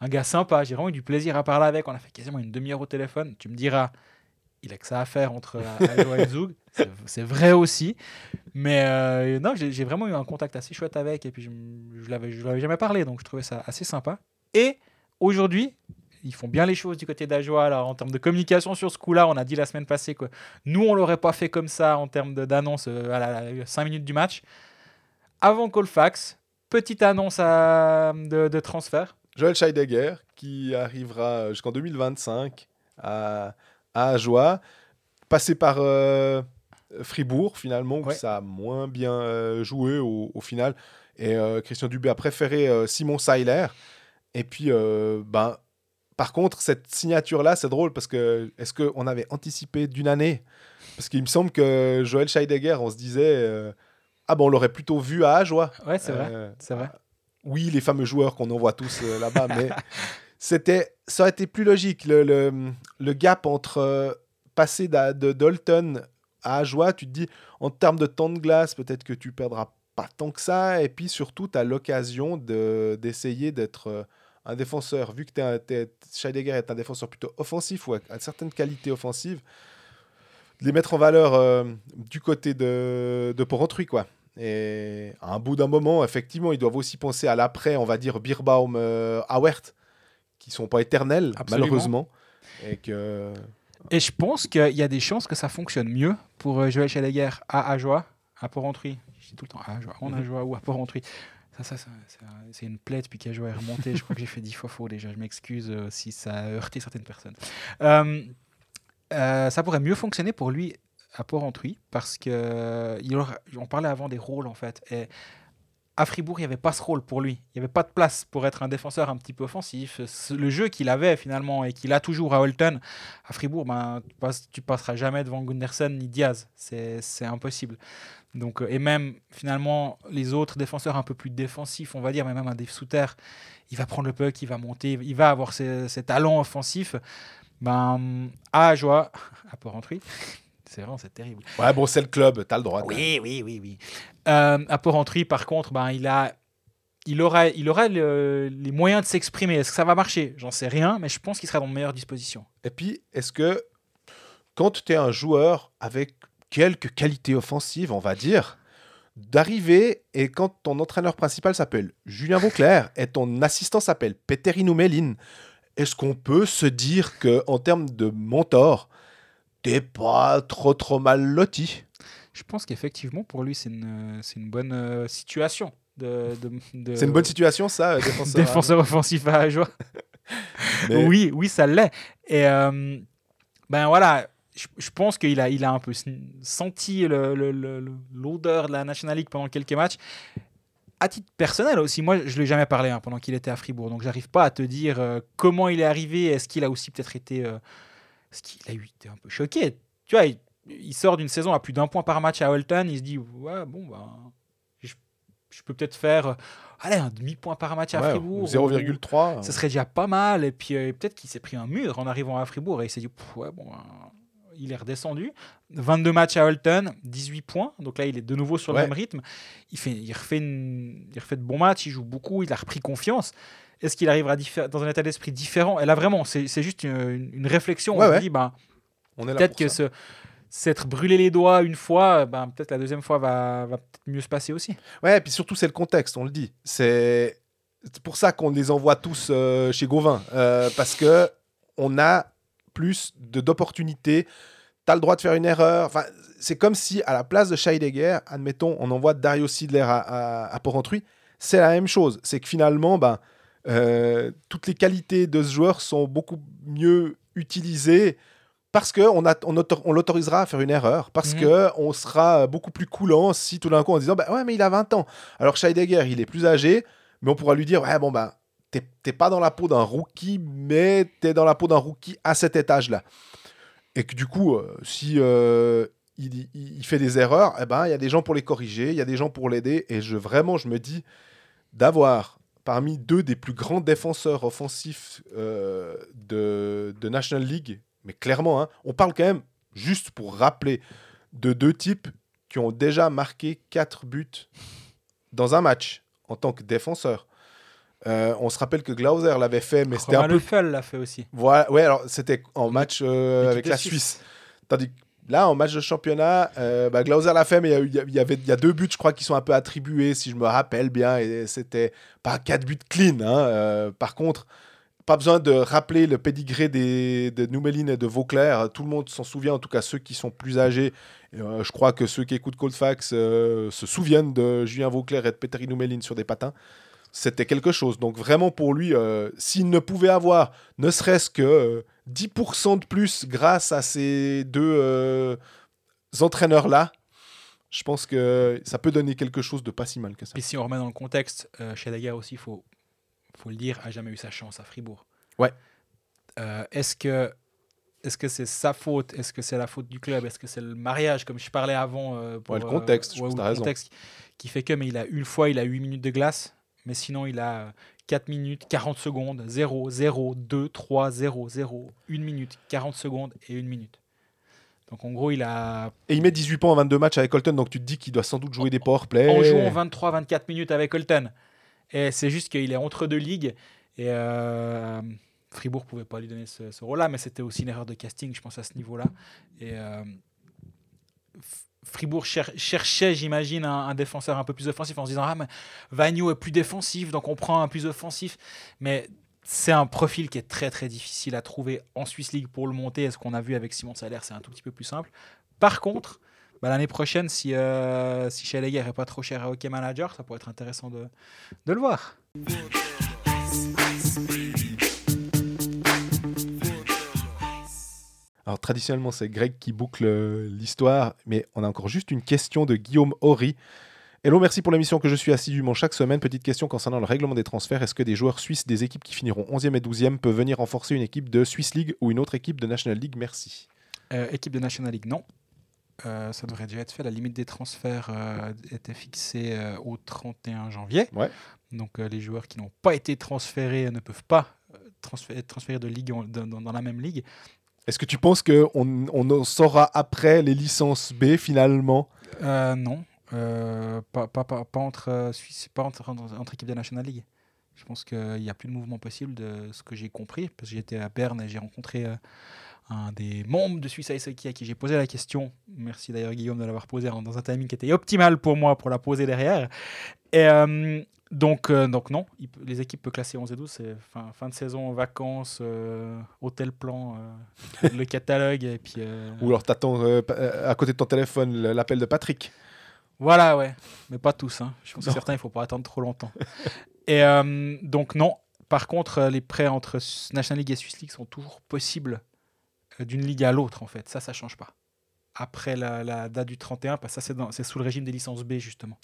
un gars sympa, j'ai vraiment eu du plaisir à parler avec, on a fait quasiment une demi-heure au téléphone, tu me diras, il a que ça à faire entre euh, Ajoie et Zug, c'est, vrai aussi, mais euh, non, j'ai, vraiment eu un contact assez chouette avec, et puis je, je l'avais, jamais parlé, donc je trouvais ça assez sympa. Et aujourd'hui, ils font bien les choses du côté d'Ajoie alors en termes de communication sur ce coup-là. On a dit la semaine passée que nous, on l'aurait pas fait comme ça en termes d'annonce euh, à la 5 minutes du match. Avant Colfax, petite annonce à- de, de transfert. Joël Scheidegger, qui arrivera jusqu'en 2025 à, à Ajoie, passé par euh, Fribourg finalement, où Ouais. ça a moins bien euh, joué au, au final. Et euh, Christian Dubé a préféré Simon Seiler. Et puis, ben, par contre, cette signature-là, c'est drôle parce que est-ce qu'on avait anticipé d'une année? Parce qu'il me semble que Joël Scheidegger, on se disait, ah ben on l'aurait plutôt vu à Ajoie. Ouais, c'est vrai. C'est vrai. oui, les fameux joueurs qu'on envoie tous euh, là-bas, mais c'était, ça aurait été plus logique. Le, le, gap entre euh, passer de Dalton à Ajoie, tu te dis, en termes de temps de glace, peut-être que tu perdras pas tant que ça. Et puis surtout, tu as l'occasion de, d'essayer d'être euh, un défenseur. Vu que t'es- Scheidegger est un défenseur plutôt offensif ou a certaines qualités offensives, de les mettre en valeur euh, du côté de, de Porrentruy, quoi. Et à un bout d'un moment, effectivement, ils doivent aussi penser à l'après, on va dire Birbaum, euh, qui sont pas éternels, Absolument. malheureusement. Et que. Et je pense qu'il y a des chances que ça fonctionne mieux pour euh, Joël Scheidegger à Ajoie, à Porrentruy. Je dis tout le temps à Ajoie, en Mhm. Ajoie ou à Porrentruy. Ça, ça, ça, c'est un- c'est une plaie depuis qu'Ajoie est remonté. Je crois que j'ai fait dix fois faux déjà. Je m'excuse euh, si ça a heurté certaines personnes. Euh, euh, ça pourrait mieux fonctionner pour lui à Porrentruy parce que il aura- on parlait avant des rôles en fait. Et à Fribourg, il n'y avait pas ce rôle pour lui. Il n'y avait pas de place pour être un défenseur un petit peu offensif. Le jeu qu'il avait finalement et qu'il a toujours à Holton, à Fribourg, ben, tu, passes, passeras jamais devant Gunderson ni Diaz. C'est impossible. Donc, euh, et même finalement, les autres défenseurs un peu plus défensifs, on va dire, mais même un Dave Souter, il va prendre le puck, il va monter, il va avoir ses, ses talents offensifs. Ben, à Ajoie, [laughs] à Porrentruy, c'est vraiment c'est terrible. Ouais, bon, c'est le club, t'as le droit. Oui, oui, oui, oui. Euh, à Porrentruy, par contre, ben, il a, il aura, il aura le- les moyens de s'exprimer. Est-ce que ça va marcher? J'en sais rien, mais je pense qu'il sera dans de meilleures dispositions. Et puis, est-ce que quand tu es un joueur avec quelques qualités offensives, on va dire, d'arriver et quand ton entraîneur principal s'appelle Julien Vauclair et ton assistant s'appelle Peter Inoumeline, est-ce qu'on peut se dire que en termes de mentor, t'es pas trop trop mal loti Je pense qu'effectivement, pour lui, c'est une, c'est une bonne euh, situation. De, de- de- C'est une bonne situation ça, euh, défenseur. Défenseur offensif à Ajoie. [laughs] Mais- Oui, oui, ça l'est. Et euh, ben voilà, je, je pense qu'il a, il a un peu senti le- le- le- le- l'odeur de la National League pendant quelques matchs. À titre personnel aussi, moi je ne lui ai jamais parlé hein, pendant qu'il était à Fribourg, donc j'arrive pas à te dire euh, comment il est arrivé. Est-ce qu'il a aussi peut-être été, euh, est-ce qu'il a eu été un peu choqué Tu vois, il, il sort d'une saison à plus d'un point par match à Holton, il se dit ouais bon bah je, je peux peut-être faire euh, allez un demi point par match à Ouais, Fribourg. ou- 0,3. ce serait déjà pas mal. Et puis euh, peut-être qu'il s'est pris un mur en arrivant à Fribourg et il s'est dit, ouais, bon, ben, il est redescendu. 22 matchs à Holton, 18 points. Donc là, il est de nouveau sur le même rythme. Il, fait, il, refait une- il refait de bons matchs, il joue beaucoup, il a repris confiance. Est-ce qu'il arrivera dans un état d'esprit différent? Et là, vraiment, c'est juste une, une réflexion. Ouais, on se ouais. dit, ben, peut-être que ça. ce- s'être brûlé les doigts une fois, ben, peut-être la deuxième fois va, va peut-être mieux se passer aussi. Ouais, et puis surtout, c'est le contexte, on le dit. C'est pour ça qu'on les envoie tous euh, chez Gauvin. euh, parce que on a plus de- d'opportunités. Tu as le droit de faire une erreur. Enfin, c'est comme si, à la place de Scheidegger, admettons, on envoie Dario Sidler à, à, à Porrentruy. C'est la même chose. C'est que finalement, ben, euh, toutes les qualités de ce joueur sont beaucoup mieux utilisées parce qu'on on, autor- on l'autorisera à faire une erreur, parce Mhm. que on sera beaucoup plus coulant si tout d'un coup en disant bah ouais mais il a 20 ans. Alors Scheidegger il est plus âgé, mais on pourra lui dire ouais bon bah t'es pas dans la peau d'un rookie, mais t'es dans la peau d'un rookie à cet étage-là. Et que du coup, euh, si euh, il, il- il fait des erreurs, eh ben il y a des gens pour les corriger, il y a des gens pour l'aider, et je vraiment je me dis d'avoir parmi deux des plus grands défenseurs offensifs euh, de, de National League, mais clairement, hein, on parle quand même, juste pour rappeler, de deux types qui ont déjà marqué quatre buts dans un match en tant que défenseur. Euh, on se rappelle que Glauser l'avait fait, mais c'était un peu l'a fait aussi. voilà, ouais, alors c'était en match euh, avec la Suisse. Suisse. Tandis que là, en match de championnat, euh, bah, l'a fait, mais il y a avait y a deux buts, je crois, qui sont un peu attribués, si je me rappelle bien, et c'était pas quatre buts clean. hein, euh, par contre, pas besoin de rappeler le pédigré des, de Noumeline et de Vauclair. Tout le monde s'en souvient, en tout cas ceux qui sont plus âgés. Euh, je crois que ceux qui écoutent Coldfax euh, se souviennent de Julien Vauclair et de Petteri Noumeline sur des patins. C'était quelque chose. Donc vraiment pour lui, s'il ne pouvait avoir ne serait-ce que 10% de plus grâce à ces deux euh, entraîneurs-là, je pense que ça peut donner quelque chose de pas si mal que ça. Et si on remet dans le contexte, euh, aussi, il faut, faut le dire, a jamais eu sa chance à Fribourg. Ouais. Euh, Est-ce que est-ce que c'est sa faute? Est-ce que c'est la faute du club? Est-ce que c'est le mariage, comme je parlais avant euh, pour, Ouais, le contexte, je pense ou que le raison. contexte qui fait que, mais il a une fois, il a 8 minutes de glace, mais sinon il a 4 minutes, 40 secondes, 0, 0, 2, 3, 0, 0, 1 minute, 40 secondes et 1 minute. Donc en gros, il a Et il met 18 points en 22 matchs avec Colton, donc tu te dis qu'il doit sans doute jouer des powerplays. en jouant 23-24 minutes avec Holton. Et c'est juste qu'il est entre deux ligues. Et euh, Fribourg pouvait pas lui donner ce, ce rôle-là, mais c'était aussi une erreur de casting, je pense, à ce niveau-là. Et euh, Fribourg cher- cherchait, j'imagine, un, défenseur un peu plus offensif en se disant Ah, mais Vagno est plus défensif, donc on prend un plus offensif. Mais c'est un profil qui est très très difficile à trouver en Swiss League pour le monter. Et ce qu'on a vu avec Simon Salaire, c'est un tout petit peu plus simple. Par contre, bah, l'année prochaine, si, euh, si Scheidegger n'est pas trop cher à Hockey Manager, ça pourrait être intéressant de, de le voir. Alors traditionnellement, c'est Greg qui boucle euh, l'histoire, mais on a encore juste une question de Guillaume Horry. Hello, merci pour l'émission que je suis assidûment chaque semaine. Petite question concernant le règlement des transferts. Est-ce que des joueurs suisses des équipes qui finiront 11e et 12e peuvent venir renforcer une équipe de Swiss League ou une autre équipe de National League? Merci. Euh, équipe de National League, non. Euh, ça devrait déjà être fait. La limite des transferts euh, était fixée euh, au 31 janvier. Ouais. Donc les joueurs qui n'ont pas été transférés ne peuvent pas transférer, être transférés de ligue en- dans, dans- dans la même ligue. Est-ce que tu penses qu'on on en saura après les licences B finalement? Euh, non. Euh, pas, pas, pas, pas entre, euh, Suisse, pas entre, équipes de National League. Je pense qu'il n'y a plus de mouvement possible de ce que j'ai compris, parce que j'étais à Berne et j'ai rencontré un des membres de Suisse Ice Hockey à qui j'ai posé la question. Merci d'ailleurs Guillaume de l'avoir posée dans un timing qui était optimal pour moi pour la poser derrière. Et donc, euh, donc non, il les équipes peuvent classer 11 et 12, c'est fin, fin de saison, vacances, euh, hôtel plan, euh, [laughs] le catalogue et puis... Ou alors t'attends à côté de ton téléphone l'appel de Patrick Voilà, ouais. Mais pas tous. Hein. Je Non. certains, il faut pas attendre trop longtemps. [laughs] et donc, non. Par contre, les prêts entre National League et Swiss League sont toujours possibles d'une ligue à l'autre, en fait. Ça, ça change pas. Après la, la date du 31, parce que ça, c'est sous le régime des licences B, justement.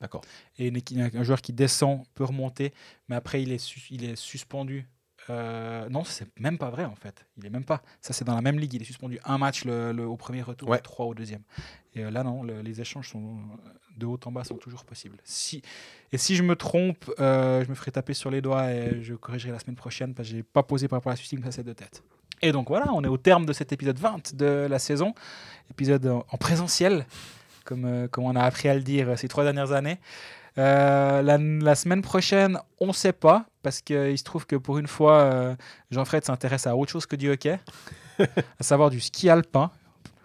D'accord. Et un joueur qui descend peut remonter, mais après, il est, il est suspendu. Euh, non, c'est même pas vrai, en fait. Il est même pas. Ça, c'est dans la même ligue. Il est suspendu un match le, le- au premier retour, Ouais. trois au deuxième. Et euh, là, non, le- les échanges sont, de haut en bas sont toujours possibles. Si, et si je me trompe, euh, je me ferai taper sur les doigts et je corrigerai la semaine prochaine parce que j'ai pas posé par rapport à la suite, mais ça c'est de tête. Et donc voilà, on est au terme de cet épisode 20 de la saison. Épisode en présentiel, comme, euh, comme on a appris à le dire euh, ces trois dernières années. Euh, la, la semaine prochaine, on ne sait pas, parce qu'il se trouve que pour une fois, euh, Jean-Fred s'intéresse à autre chose que du hockey, [laughs] à savoir du ski alpin.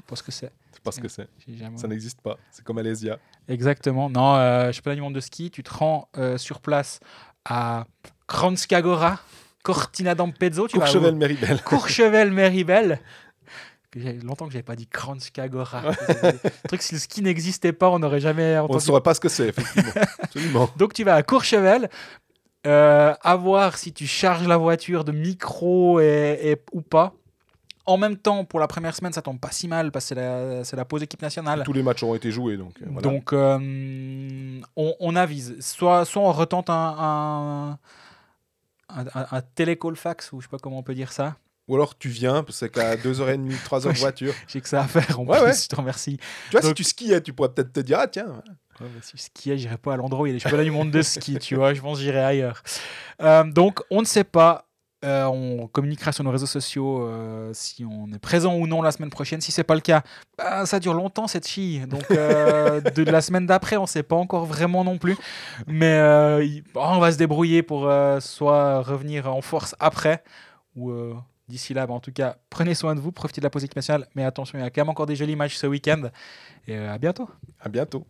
Parce que c'est. C'est pas ce que c'est. jamais- Ça n'existe pas. C'est comme Alésia. Exactement. Non, championnat du monde de ski, tu te rends sur place à Kranjska Cortina d'Ampezzo. Courchevel-Méribel. Courchevel-Méribel. [laughs] J'ai longtemps que j'avais pas dit Kranjska Le truc, si le ski n'existait pas, on n'aurait jamais On ne entendu. saurait pas ce que c'est, effectivement. [laughs] Absolument. Donc tu vas à Courchevel, euh, à voir si tu charges la voiture de micro et, et- ou pas. En même temps, pour la première semaine, ça tombe pas si mal parce que c'est la, pause équipe nationale. Tous les matchs ont été joués, donc euh, voilà. Donc, euh, on, on avise. Soit, soit on retente un, un, un, un- un télécall fax, ou je sais pas comment on peut dire ça. Ou alors tu viens, parce que c'est qu'à 2h30, 3h de voiture. J'ai que ça à faire. En Ouais, plus, ouais. je te remercie. Tu vois, si tu skiais, tu pourrais peut-être te dire, ah tiens, Ouais, mais si je skiais, j'irais pas à l'endroit où il y a les championnats du monde de ski, tu vois. Je pense que j'irais ailleurs. Euh, donc, on ne sait pas. Euh, on communiquera sur nos réseaux sociaux euh, si on est présent ou non la semaine prochaine. Si c'est pas le cas, bah, ça dure longtemps cette chie. Donc, euh, [laughs] de la semaine d'après, on ne sait pas encore vraiment non plus. Mais il- on va se débrouiller pour soit revenir en force après ou d'ici là. en tout cas, prenez soin de vous, profitez de la pause nationale. Mais attention, il y a quand même encore des jolis matchs ce week-end. Et euh, à bientôt. à bientôt.